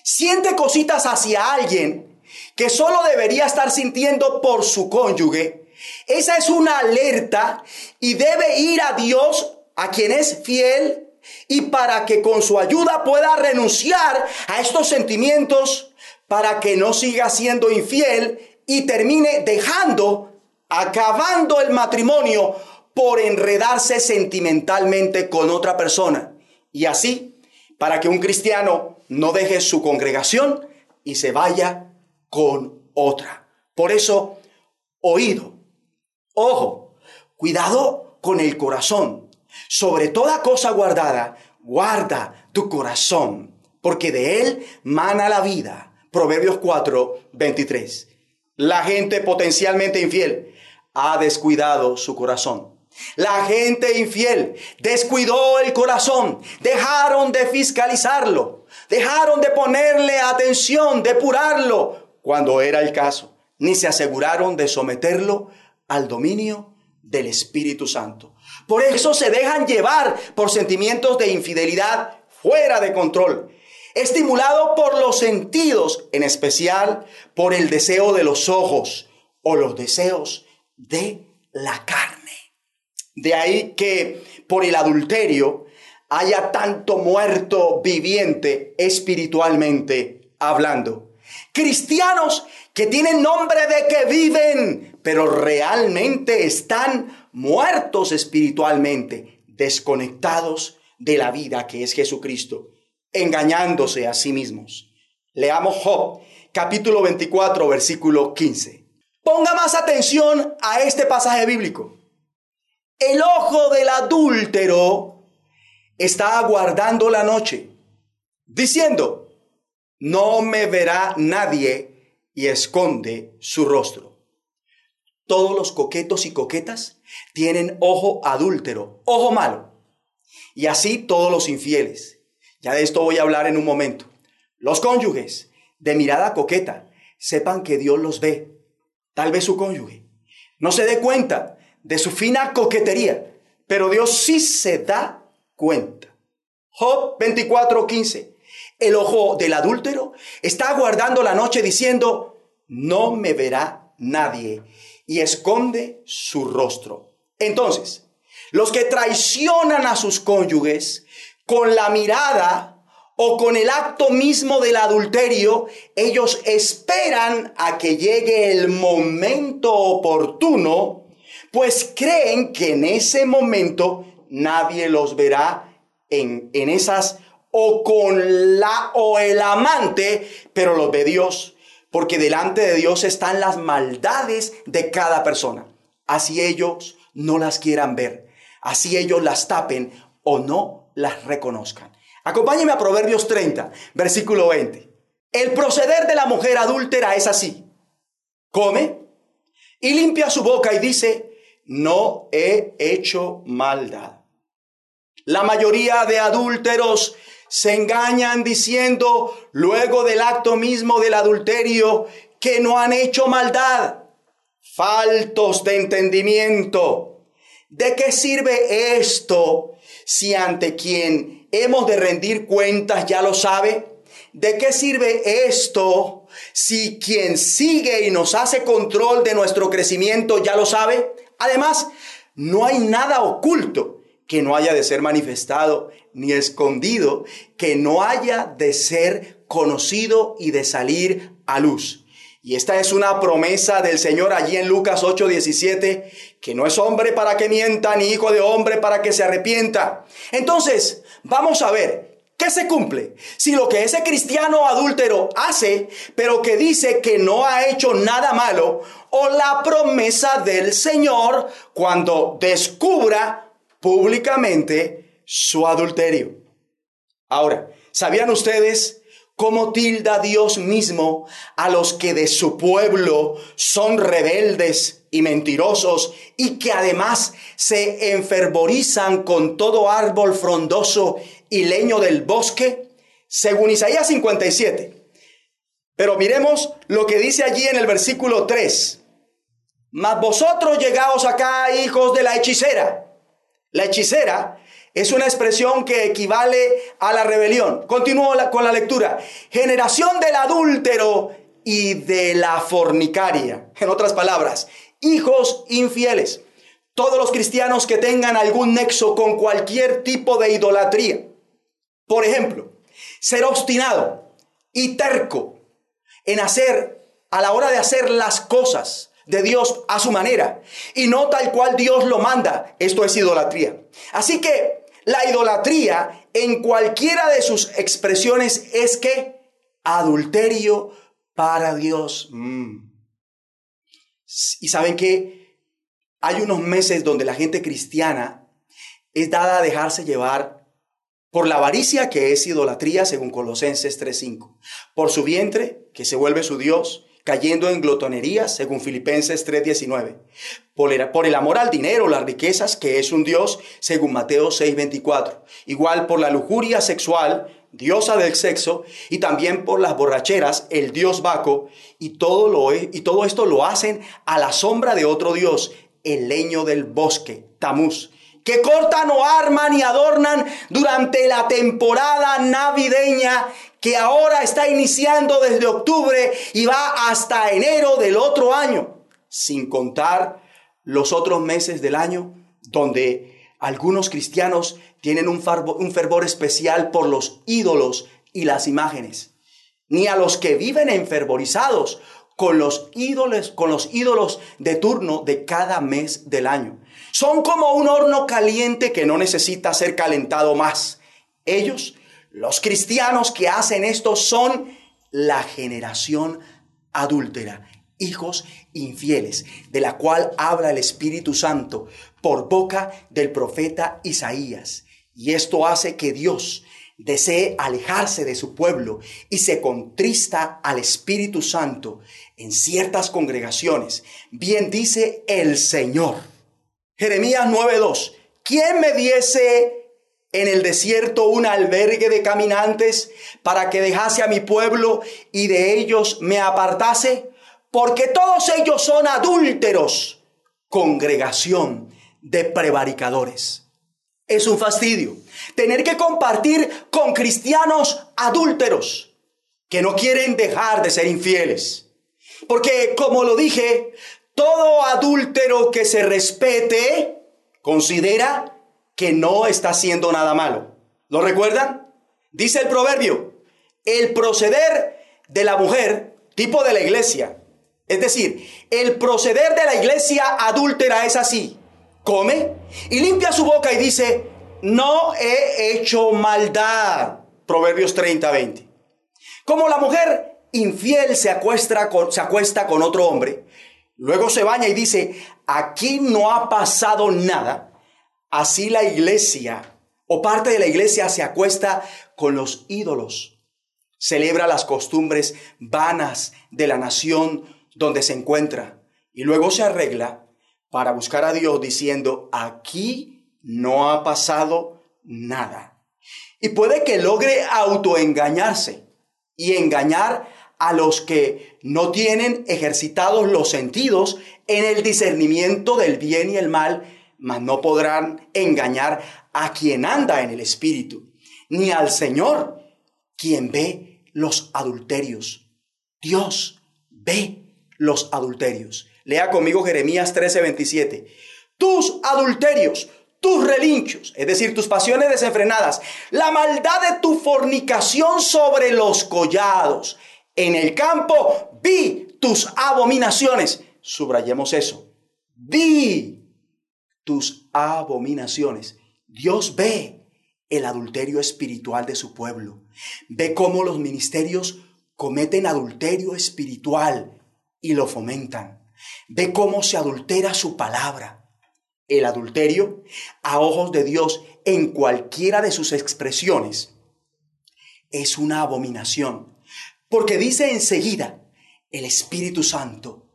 siente cositas hacia alguien que solo debería estar sintiendo por su cónyuge, esa es una alerta y debe ir a Dios, a quien es fiel, y para que con su ayuda pueda renunciar a estos sentimientos, para que no siga siendo infiel y termine dejando, acabando el matrimonio por enredarse sentimentalmente con otra persona. Y así, para que un cristiano no deje su congregación y se vaya con otra. Por eso, oído, ojo, cuidado con el corazón. Sobre toda cosa guardada, guarda tu corazón, porque de él mana la vida. Proverbios 4, 23. La gente potencialmente infiel ha descuidado su corazón. La gente infiel descuidó el corazón, dejaron de fiscalizarlo, dejaron de ponerle atención, depurarlo cuando era el caso, ni se aseguraron de someterlo al dominio del Espíritu Santo. Por eso se dejan llevar por sentimientos de infidelidad fuera de control, estimulado por los sentidos, en especial por el deseo de los ojos o los deseos de la carne. De ahí que por el adulterio haya tanto muerto viviente espiritualmente hablando. Cristianos que tienen nombre de que viven, pero realmente están muertos espiritualmente, desconectados de la vida que es Jesucristo, engañándose a sí mismos. Leamos Job, capítulo 24, versículo 15. Ponga más atención a este pasaje bíblico. El ojo del adúltero está aguardando la noche, diciendo, no me verá nadie y esconde su rostro. Todos los coquetos y coquetas tienen ojo adúltero, ojo malo. Y así todos los infieles. Ya de esto voy a hablar en un momento. Los cónyuges de mirada coqueta, sepan que Dios los ve. Tal vez su cónyuge no se dé cuenta de su fina coquetería, pero Dios sí se da cuenta. Job 24:15. El ojo del adúltero está guardando la noche diciendo, no me verá nadie, y esconde su rostro. Entonces, los que traicionan a sus cónyuges con la mirada o con el acto mismo del adulterio, ellos esperan a que llegue el momento oportuno pues creen que en ese momento nadie los verá en, en esas o con la o el amante, pero los ve Dios, porque delante de Dios están las maldades de cada persona. Así ellos no las quieran ver, así ellos las tapen o no las reconozcan. Acompáñeme a Proverbios 30, versículo 20. El proceder de la mujer adúltera es así. Come y limpia su boca y dice, no he hecho maldad. La mayoría de adúlteros se engañan diciendo luego del acto mismo del adulterio que no han hecho maldad. Faltos de entendimiento. ¿De qué sirve esto si ante quien hemos de rendir cuentas ya lo sabe? ¿De qué sirve esto si quien sigue y nos hace control de nuestro crecimiento ya lo sabe? Además, no hay nada oculto que no haya de ser manifestado, ni escondido, que no haya de ser conocido y de salir a luz. Y esta es una promesa del Señor allí en Lucas 8:17, que no es hombre para que mienta, ni hijo de hombre para que se arrepienta. Entonces, vamos a ver ¿Qué se cumple? Si lo que ese cristiano adúltero hace, pero que dice que no ha hecho nada malo, o la promesa del Señor cuando descubra públicamente su adulterio. Ahora, ¿sabían ustedes cómo tilda Dios mismo a los que de su pueblo son rebeldes y mentirosos y que además se enfervorizan con todo árbol frondoso y leño del bosque, según Isaías 57. Pero miremos lo que dice allí en el versículo 3. Mas vosotros llegaos acá, hijos de la hechicera. La hechicera es una expresión que equivale a la rebelión. Continúo con la lectura. Generación del adúltero y de la fornicaria. En otras palabras, hijos infieles. Todos los cristianos que tengan algún nexo con cualquier tipo de idolatría por ejemplo, ser obstinado y terco en hacer, a la hora de hacer las cosas de Dios a su manera y no tal cual Dios lo manda. Esto es idolatría. Así que la idolatría en cualquiera de sus expresiones es que adulterio para Dios. Mm. Y saben que hay unos meses donde la gente cristiana es dada a dejarse llevar por la avaricia que es idolatría según Colosenses 3:5, por su vientre que se vuelve su Dios cayendo en glotonerías, según Filipenses 3:19. Por el, por el amor al dinero, las riquezas, que es un Dios, según Mateo 6:24. Igual por la lujuria sexual, diosa del sexo, y también por las borracheras, el dios Baco, y todo, lo, y todo esto lo hacen a la sombra de otro dios, el leño del bosque, Tamuz que cortan o arman y adornan durante la temporada navideña que ahora está iniciando desde octubre y va hasta enero del otro año, sin contar los otros meses del año donde algunos cristianos tienen un fervor, especial por los ídolos y las imágenes, ni a los que viven enfervorizados con los ídolos, con los ídolos de turno de cada mes del año. Son como un horno caliente que no necesita ser calentado más. Ellos, los cristianos que hacen esto, son la generación adúltera, hijos infieles, de la cual habla el Espíritu Santo por boca del profeta Isaías. Y esto hace que Dios desee alejarse de su pueblo y se contrista al Espíritu Santo en ciertas congregaciones. Bien dice el Señor Jeremías 9:2. ¿Quién me diese en el desierto un albergue de caminantes para que dejase a mi pueblo y de ellos me apartase? Porque todos ellos son adúlteros, congregación de prevaricadores. Es un fastidio tener que compartir con cristianos adúlteros que no quieren dejar de ser infieles. Porque, como lo dije, todo adúltero que se respete considera que no está haciendo nada malo. ¿Lo recuerdan? Dice el proverbio, el proceder de la mujer, tipo de la iglesia. Es decir, el proceder de la iglesia adúltera es así. Come y limpia su boca y dice, no he hecho maldad. Proverbios 30, 20. Como la mujer infiel se acuesta con, se acuesta con otro hombre, Luego se baña y dice, aquí no ha pasado nada. Así la iglesia o parte de la iglesia se acuesta con los ídolos. Celebra las costumbres vanas de la nación donde se encuentra. Y luego se arregla para buscar a Dios diciendo, aquí no ha pasado nada. Y puede que logre autoengañarse y engañar a los que no tienen ejercitados los sentidos en el discernimiento del bien y el mal, mas no podrán engañar a quien anda en el Espíritu, ni al Señor, quien ve los adulterios. Dios ve los adulterios. Lea conmigo Jeremías 13:27. Tus adulterios, tus relinchos, es decir, tus pasiones desenfrenadas, la maldad de tu fornicación sobre los collados, en el campo vi tus abominaciones. Subrayemos eso. Vi tus abominaciones. Dios ve el adulterio espiritual de su pueblo. Ve cómo los ministerios cometen adulterio espiritual y lo fomentan. Ve cómo se adultera su palabra. El adulterio, a ojos de Dios, en cualquiera de sus expresiones, es una abominación porque dice enseguida el Espíritu Santo,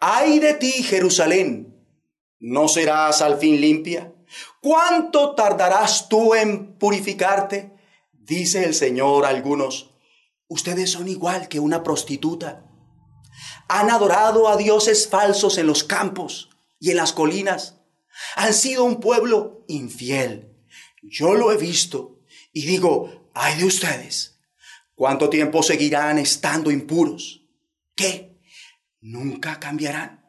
ay de ti Jerusalén, ¿no serás al fin limpia? ¿Cuánto tardarás tú en purificarte? Dice el Señor a algunos, ustedes son igual que una prostituta. Han adorado a dioses falsos en los campos y en las colinas. Han sido un pueblo infiel. Yo lo he visto y digo, ay de ustedes ¿Cuánto tiempo seguirán estando impuros? ¿Qué? ¿Nunca cambiarán?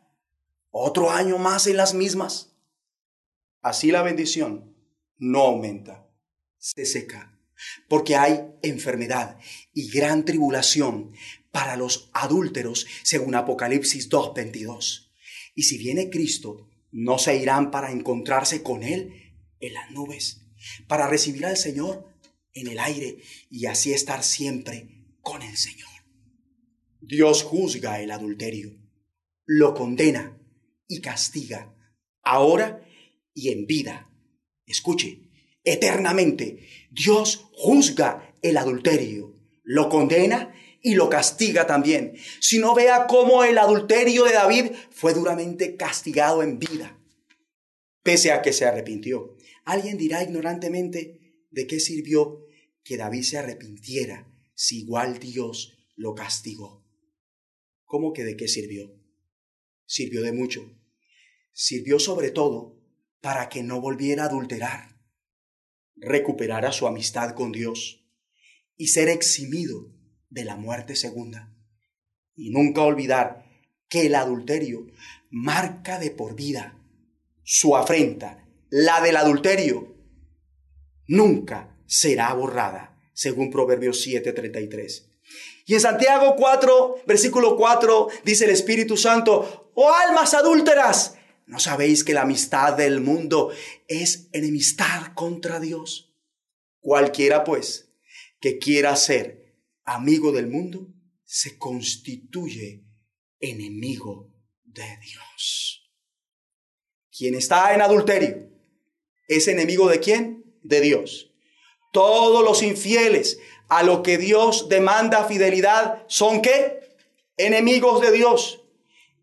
¿Otro año más en las mismas? Así la bendición no aumenta, se seca, porque hay enfermedad y gran tribulación para los adúlteros, según Apocalipsis 2.22. Y si viene Cristo, no se irán para encontrarse con Él en las nubes, para recibir al Señor en el aire y así estar siempre con el Señor. Dios juzga el adulterio, lo condena y castiga ahora y en vida. Escuche, eternamente Dios juzga el adulterio, lo condena y lo castiga también, sino vea cómo el adulterio de David fue duramente castigado en vida, pese a que se arrepintió. Alguien dirá ignorantemente de qué sirvió que David se arrepintiera si igual Dios lo castigó. ¿Cómo que de qué sirvió? Sirvió de mucho. Sirvió sobre todo para que no volviera a adulterar, recuperara su amistad con Dios y ser eximido de la muerte segunda. Y nunca olvidar que el adulterio marca de por vida su afrenta, la del adulterio, nunca será borrada, según Proverbios 7:33. Y en Santiago 4, versículo 4, dice el Espíritu Santo, oh almas adúlteras, ¿no sabéis que la amistad del mundo es enemistad contra Dios? Cualquiera, pues, que quiera ser amigo del mundo, se constituye enemigo de Dios. Quien está en adulterio es enemigo de quién? De Dios. Todos los infieles a lo que Dios demanda fidelidad son qué? Enemigos de Dios.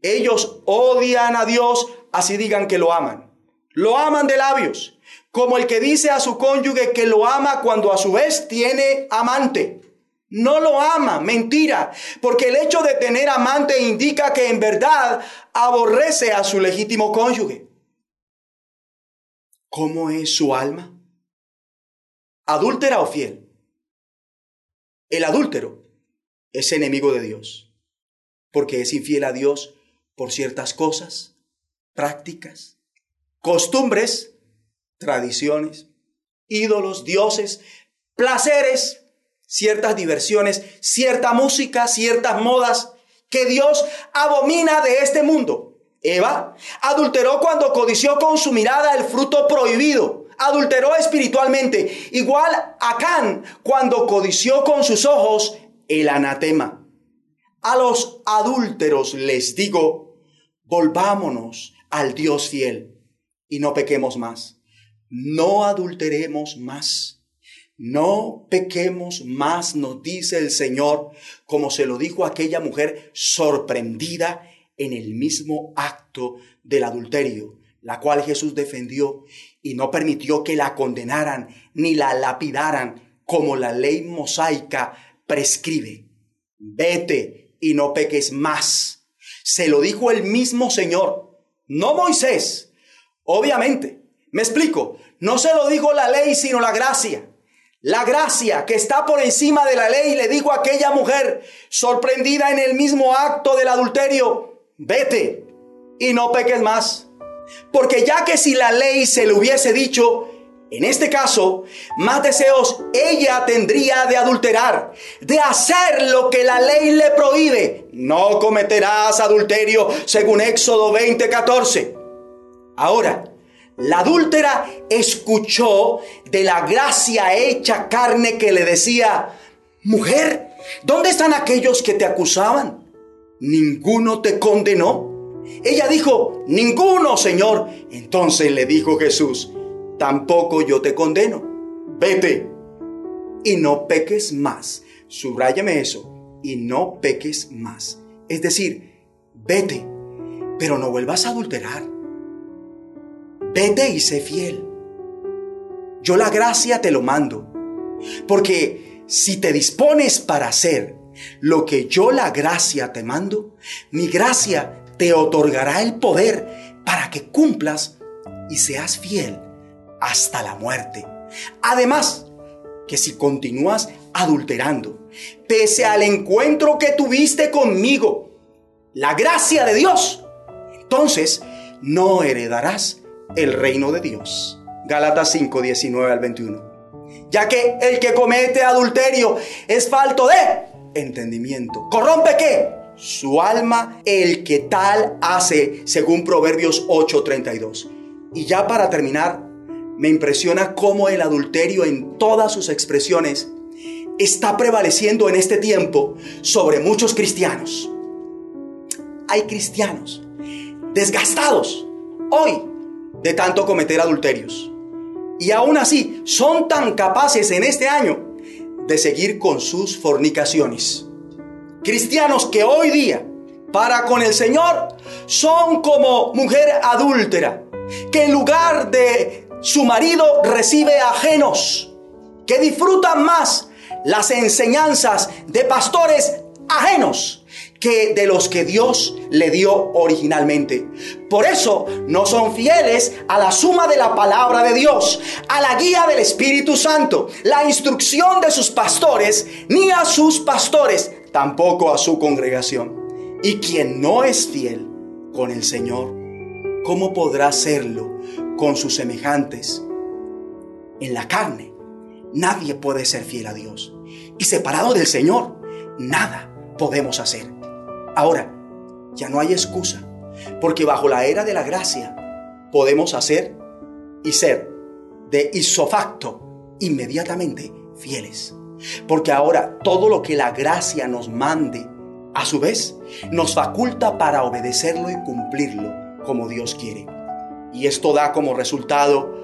Ellos odian a Dios, así digan que lo aman. Lo aman de labios, como el que dice a su cónyuge que lo ama cuando a su vez tiene amante. No lo ama, mentira, porque el hecho de tener amante indica que en verdad aborrece a su legítimo cónyuge. ¿Cómo es su alma? ¿Adúltera o fiel? El adúltero es enemigo de Dios, porque es infiel a Dios por ciertas cosas, prácticas, costumbres, tradiciones, ídolos, dioses, placeres, ciertas diversiones, cierta música, ciertas modas que Dios abomina de este mundo. Eva adulteró cuando codició con su mirada el fruto prohibido. Adulteró espiritualmente. Igual a Can cuando codició con sus ojos el anatema. A los adúlteros les digo, volvámonos al Dios fiel y no pequemos más. No adulteremos más. No pequemos más, nos dice el Señor, como se lo dijo aquella mujer sorprendida en el mismo acto del adulterio, la cual Jesús defendió y no permitió que la condenaran ni la lapidaran como la ley mosaica prescribe. Vete y no peques más. Se lo dijo el mismo Señor, no Moisés. Obviamente, me explico, no se lo dijo la ley sino la gracia. La gracia que está por encima de la ley le dijo a aquella mujer, sorprendida en el mismo acto del adulterio, vete y no peques más. Porque ya que si la ley se le hubiese dicho, en este caso, más deseos ella tendría de adulterar, de hacer lo que la ley le prohíbe. No cometerás adulterio según Éxodo 20:14. Ahora, la adúltera escuchó de la gracia hecha carne que le decía, mujer, ¿dónde están aquellos que te acusaban? ¿Ninguno te condenó? Ella dijo, ninguno, Señor. Entonces le dijo Jesús, tampoco yo te condeno. Vete y no peques más. Subráyame eso. Y no peques más. Es decir, vete, pero no vuelvas a adulterar. Vete y sé fiel. Yo la gracia te lo mando. Porque si te dispones para hacer lo que yo la gracia te mando, mi gracia te otorgará el poder para que cumplas y seas fiel hasta la muerte. Además, que si continúas adulterando, pese al encuentro que tuviste conmigo, la gracia de Dios, entonces no heredarás el reino de Dios. Gálatas 5, 19 al 21. Ya que el que comete adulterio es falto de entendimiento. ¿Corrompe qué? Su alma, el que tal hace, según Proverbios 8, 32. Y ya para terminar, me impresiona cómo el adulterio en todas sus expresiones está prevaleciendo en este tiempo sobre muchos cristianos. Hay cristianos desgastados hoy de tanto cometer adulterios. Y aún así son tan capaces en este año de seguir con sus fornicaciones. Cristianos que hoy día, para con el Señor, son como mujer adúltera, que en lugar de su marido recibe ajenos, que disfrutan más las enseñanzas de pastores ajenos que de los que Dios le dio originalmente. Por eso no son fieles a la suma de la palabra de Dios, a la guía del Espíritu Santo, la instrucción de sus pastores, ni a sus pastores, tampoco a su congregación. Y quien no es fiel con el Señor, ¿cómo podrá serlo con sus semejantes? En la carne, nadie puede ser fiel a Dios. Y separado del Señor, nada podemos hacer. Ahora, ya no hay excusa, porque bajo la era de la gracia podemos hacer y ser de isofacto inmediatamente fieles. Porque ahora todo lo que la gracia nos mande, a su vez, nos faculta para obedecerlo y cumplirlo como Dios quiere. Y esto da como resultado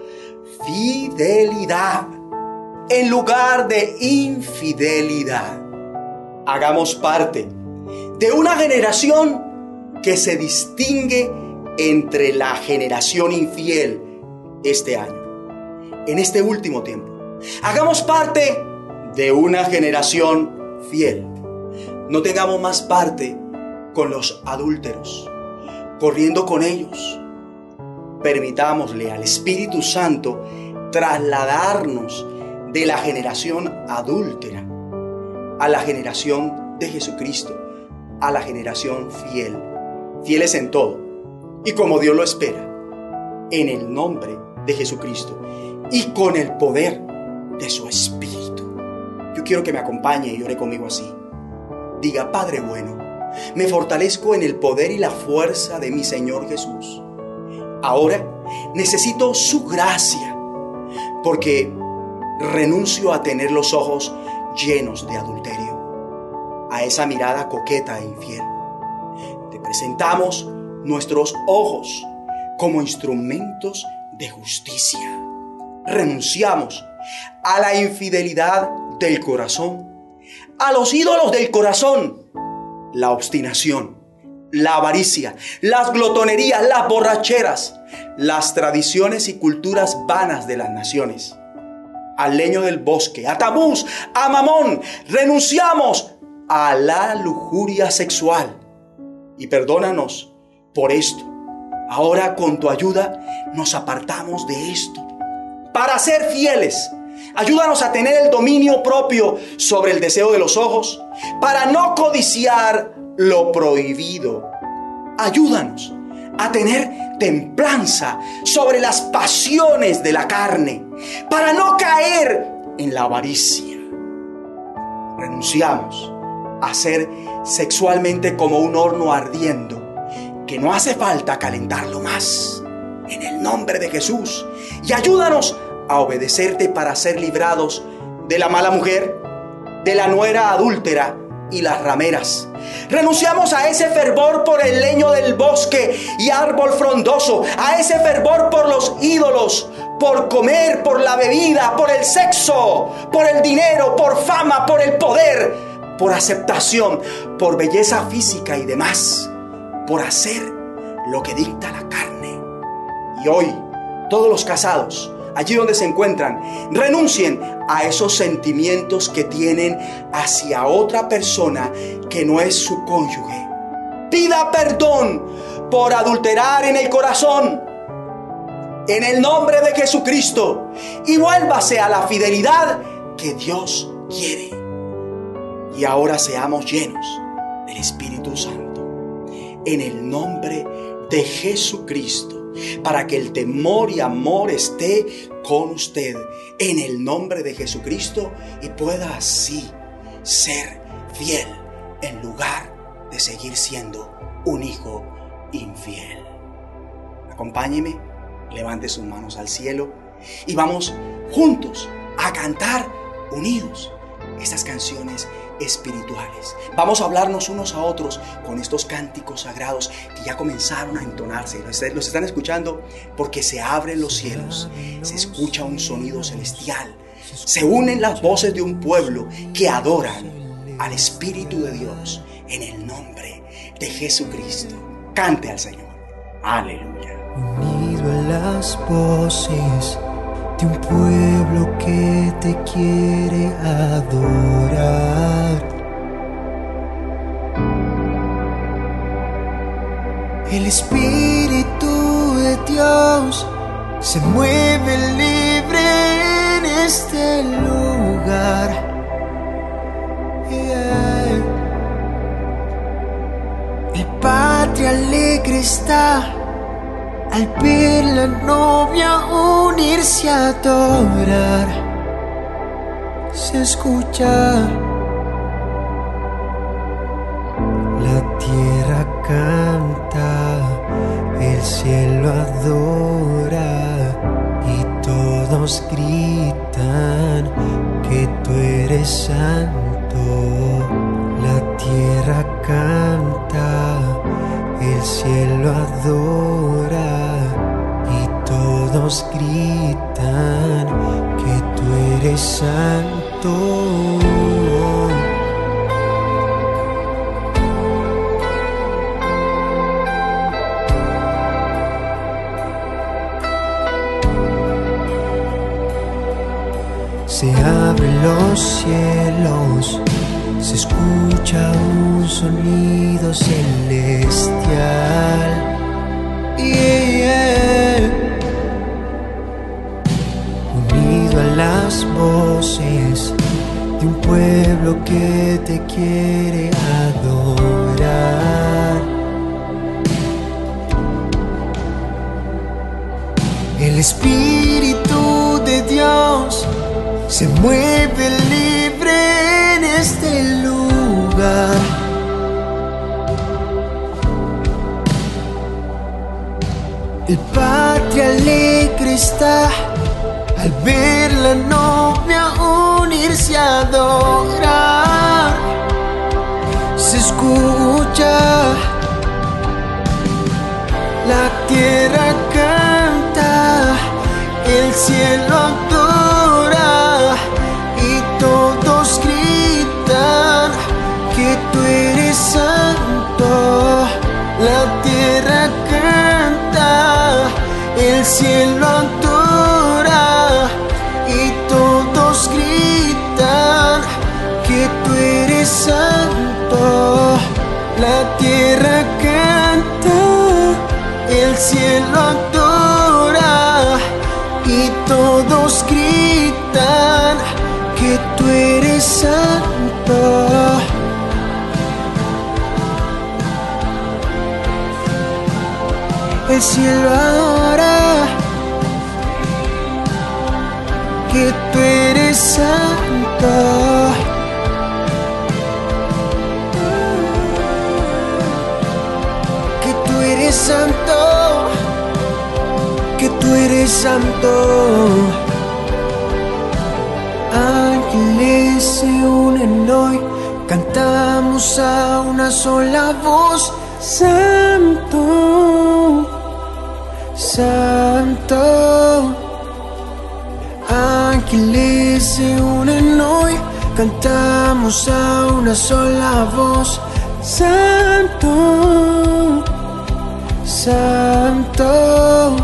fidelidad en lugar de infidelidad. Hagamos parte de una generación que se distingue entre la generación infiel este año, en este último tiempo. Hagamos parte de una generación fiel. No tengamos más parte con los adúlteros, corriendo con ellos. Permitámosle al Espíritu Santo trasladarnos de la generación adúltera a la generación de Jesucristo a la generación fiel, fieles en todo, y como Dios lo espera, en el nombre de Jesucristo y con el poder de su Espíritu. Yo quiero que me acompañe y ore conmigo así. Diga, Padre bueno, me fortalezco en el poder y la fuerza de mi Señor Jesús. Ahora necesito su gracia, porque renuncio a tener los ojos llenos de adulterio a esa mirada coqueta e infiel. Te presentamos nuestros ojos como instrumentos de justicia. Renunciamos a la infidelidad del corazón, a los ídolos del corazón, la obstinación, la avaricia, las glotonerías, las borracheras, las tradiciones y culturas vanas de las naciones. Al leño del bosque, a Tamuz, a Mamón, renunciamos a la lujuria sexual. Y perdónanos por esto. Ahora con tu ayuda nos apartamos de esto. Para ser fieles, ayúdanos a tener el dominio propio sobre el deseo de los ojos, para no codiciar lo prohibido. Ayúdanos a tener templanza sobre las pasiones de la carne, para no caer en la avaricia. Renunciamos a ser sexualmente como un horno ardiendo, que no hace falta calentarlo más. En el nombre de Jesús. Y ayúdanos a obedecerte para ser librados de la mala mujer, de la nuera adúltera y las rameras. Renunciamos a ese fervor por el leño del bosque y árbol frondoso, a ese fervor por los ídolos, por comer, por la bebida, por el sexo, por el dinero, por fama, por el poder por aceptación, por belleza física y demás, por hacer lo que dicta la carne. Y hoy, todos los casados, allí donde se encuentran, renuncien a esos sentimientos que tienen hacia otra persona que no es su cónyuge. Pida perdón por adulterar en el corazón. En el nombre de Jesucristo. Y vuélvase a la fidelidad que Dios quiere y ahora seamos llenos del Espíritu Santo. En el nombre de Jesucristo, para que el temor y amor esté con usted. En el nombre de Jesucristo y pueda así ser fiel en lugar de seguir siendo un hijo infiel. Acompáñeme, levante sus manos al cielo y vamos juntos a cantar unidos estas canciones espirituales. Vamos a hablarnos unos a otros con estos cánticos sagrados que ya comenzaron a entonarse. Los están escuchando porque se abren los cielos, se escucha un sonido celestial, se unen las voces de un pueblo que adoran al Espíritu de Dios en el nombre de Jesucristo. Cante al Señor. Aleluya. Unido a las voces de un pueblo que te quiere adorar. El Espíritu de Dios se mueve libre en este lugar. El Padre alegre está al ver la novia unirse a adorar. Se escucha la tierra canta, el cielo adora y todos gritan que tú eres santo. La tierra canta, el cielo adora y todos gritan que tú eres santo. Se abren los cielos, se escucha un sonido celestial. Yeah. Unido a las voces de un pueblo que te quiere adorar. El Espíritu de Dios se mueve libre en este lugar. El Padre alegre está al ver la novia unirse a adorar. Se escucha la tierra canta, el cielo cielo que tú eres santo. Que tú eres santo. Que tú eres santo. Ángeles se unen hoy. Cantamos a una sola voz. Santo. Santo. Ángeles se unen hoy, cantamos a una sola voz. Santo, Santo.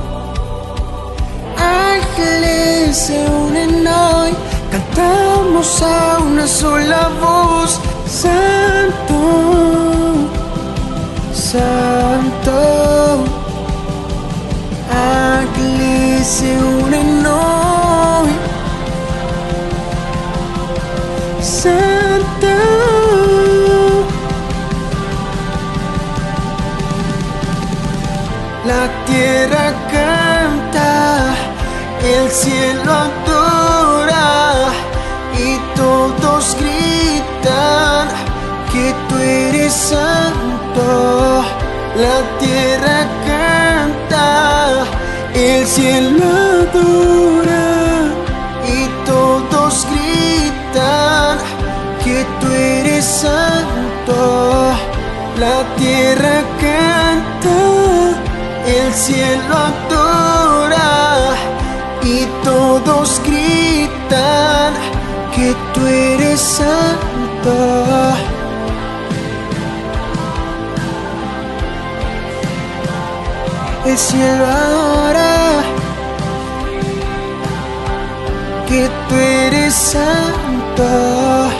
Ángeles se unen hoy, cantamos a una sola voz. Santo, Santo. Ángeles se unen hoy. La tierra canta, el cielo adora y todos gritan que tú eres santo. La cielo adora y todos gritan que tú eres santo. La tierra canta, el cielo adora y todos gritan que tú eres santo. el cielo ahora tú eres santo.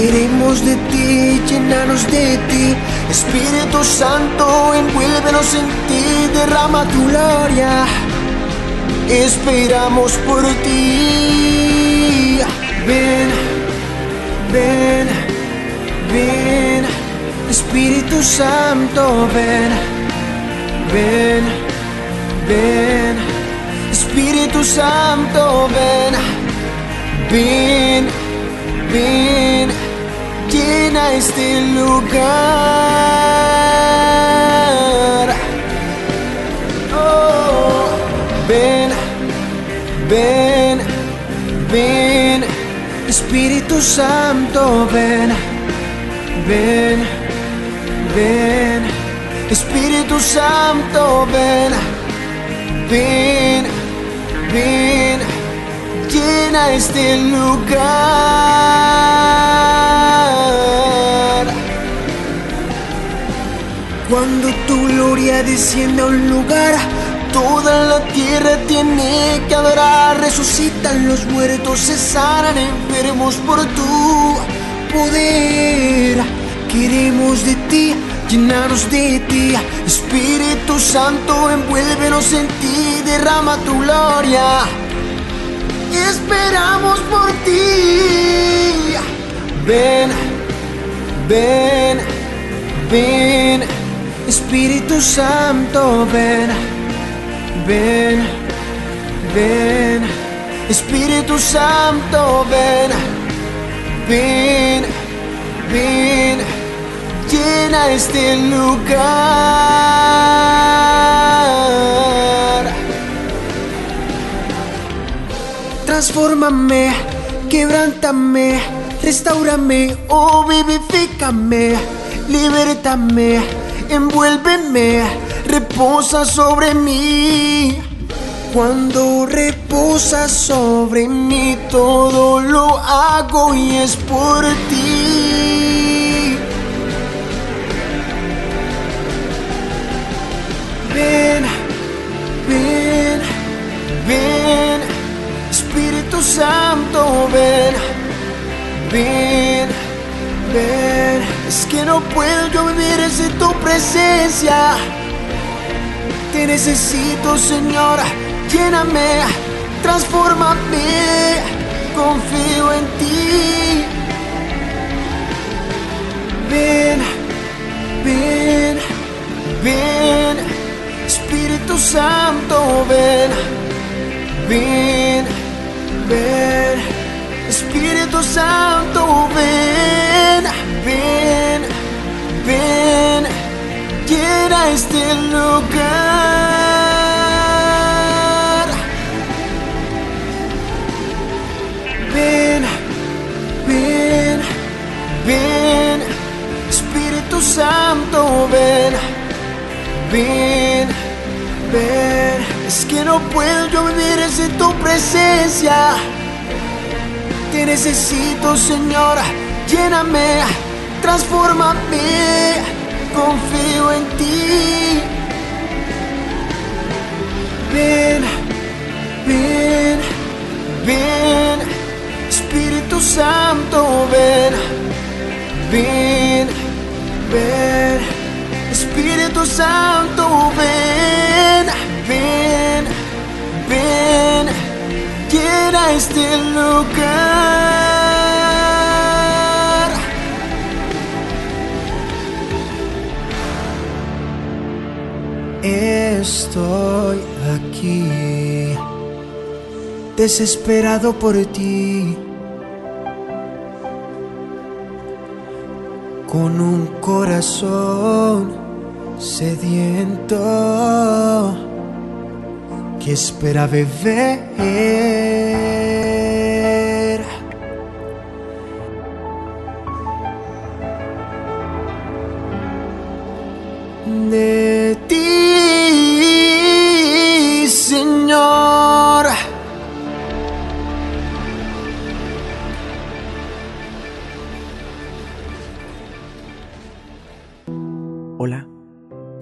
Queremos de ti, llenarnos de ti. Espíritu Santo, envuélvenos en ti, derrama tu gloria. Esperamos por ti. Ven, ven, ven. Espíritu Santo, ven, ven, ven. Espíritu Santo, ven, ven, ven. Llena este lugar. Oh, ven, ven, ven. Espíritu Santo, ven, ven, ven. Espíritu Santo, ven, ven, ven. Llena este lugar. Cuando tu gloria desciende a un lugar, toda la tierra tiene que adorar. Resucitan los muertos, se sanan enfermos por tu poder. Queremos de ti, llenarnos de ti. Espíritu Santo, envuélvenos en ti, derrama tu gloria. Esperamos por ti. Ven, ven, ven. Espíritu Santo, ven, ven, ven. Espíritu Santo, ven, ven, ven. Llena este lugar. Transfórmame, quebrántame, restaurame, oh vivifícame, libértame, envuélveme, reposa sobre mí. Cuando reposa sobre mí, todo lo hago y es por ti. Ven, ven, ven, Espíritu Santo, ven, ven, ven. Es que no puedo yo vivir sin tu presencia. Te necesito, Señor, lléname, transfórmame, confío en ti. Ven, ven, ven, Espíritu Santo, ven, ven, ven, Espíritu Santo, ven, ven, ven, quiera este lugar. Ven, ven, ven, Espíritu Santo, ven, ven, ven. Es que no puedo yo vivir sin tu presencia. Te necesito, Señor lléname transfórmame, confío en ti. Ven, ven, ven, Espíritu Santo, ven, ven, ven, Espíritu Santo, ven, ven, ven, llena este lugar. Estoy aquí, desesperado por ti, con un corazón sediento que espera beber.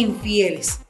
Infieles.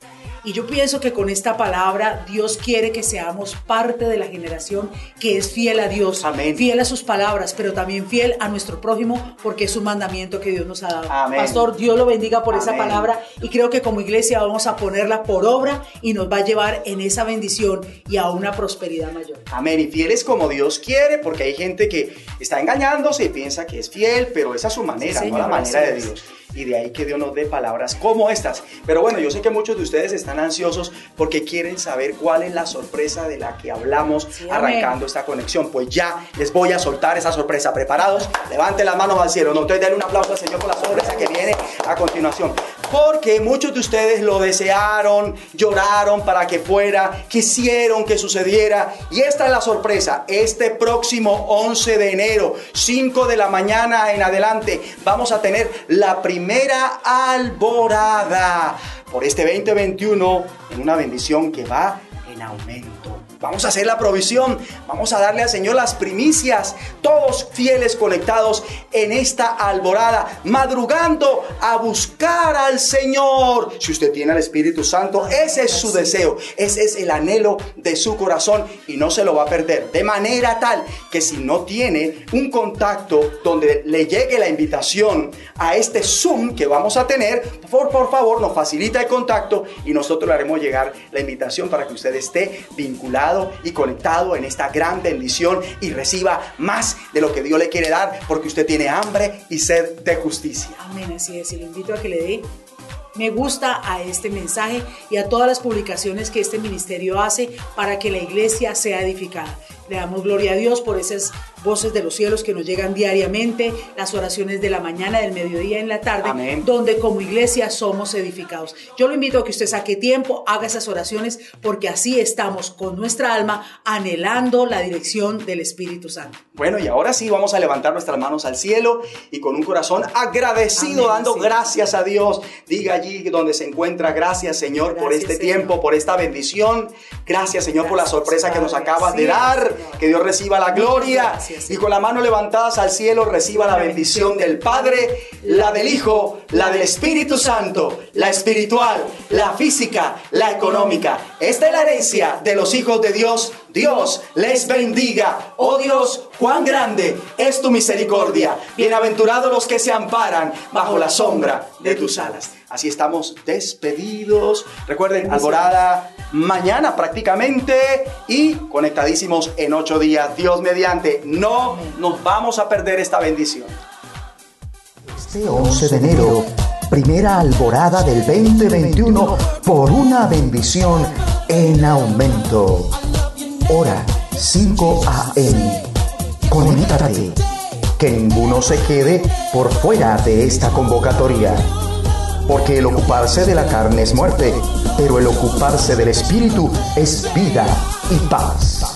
Y yo pienso que con esta palabra Dios quiere que seamos parte de la generación que es fiel a Dios, Amén. fiel a sus palabras, pero también fiel a nuestro prójimo porque es un mandamiento que Dios nos ha dado. Amén. Pastor, Dios lo bendiga por esa palabra y creo que como iglesia vamos a ponerla por obra y nos va a llevar en esa bendición y a una prosperidad mayor. Amén. Y fieles como Dios quiere, porque hay gente que está engañándose y piensa que es fiel, pero esa es su manera, Sí, no la manera de. Dios. Y de ahí que Dios nos dé palabras como estas. Pero bueno, yo sé que muchos de ustedes están ansiosos porque quieren saber cuál es la sorpresa de la que hablamos Sí, arrancando esta conexión. Pues ya les voy a soltar esa sorpresa. ¿Preparados? Levanten las manos al cielo. No, entonces denle un aplauso al Señor por la sorpresa que viene a continuación. Porque muchos de ustedes lo desearon, lloraron para que fuera, quisieron que sucediera. Y esta es la sorpresa. Este próximo 11 de enero, 5 de la mañana en adelante, vamos a tener la primera alborada por este 2021 en una bendición que va en aumento. Vamos a hacer la provisión. Vamos a darle al Señor las primicias. Todos fieles conectados en esta alborada, madrugando a buscar al Señor. Si usted tiene al Espíritu Santo, ese es su deseo. Ese es el anhelo de su corazón y no se lo va a perder. De manera tal que si no tiene un contacto donde le llegue la invitación a este Zoom que vamos a tener, por, por favor nos facilita el contacto y nosotros le haremos llegar la invitación para que usted esté vinculado y conectado en esta gran bendición y reciba más de lo que Dios le quiere dar porque usted tiene hambre y sed de justicia. Amén, así es. Y le invito a que le dé me gusta a este mensaje y a todas las publicaciones que este ministerio hace para que la iglesia sea edificada. Le damos gloria a Dios por esas voces de los cielos que nos llegan diariamente, las oraciones de la mañana, del mediodía, en la tarde, donde como iglesia somos edificados. Yo lo invito a que usted saque tiempo, haga esas oraciones, porque así estamos con nuestra alma anhelando la dirección del Espíritu Santo. Bueno, y ahora sí vamos a levantar nuestras manos al cielo y con un corazón agradecido, dando gracias a Dios. Diga allí donde se encuentra, gracias Señor por este tiempo, por esta bendición. Gracias Señor por la sorpresa que nos acabas de dar. Que Dios reciba la gloria y con la mano levantadas al cielo reciba la bendición del Padre, la del Hijo, la del Espíritu Santo, la espiritual, la física, la económica. Esta es la herencia de los hijos de Dios. Dios les bendiga. Oh Dios, cuán grande es tu misericordia. Bienaventurados los que se amparan bajo la sombra de tus alas. Así estamos despedidos. Recuerden, alborada mañana prácticamente y conectadísimos en ocho días. Dios mediante, no nos vamos a perder esta bendición. Este 11 de enero, primera alborada del 2021 por una bendición en aumento. Hora 5 a.m. Conéctate. Que ninguno se quede por fuera de esta convocatoria porque el ocuparse de la carne es muerte, pero el ocuparse del espíritu es vida y paz.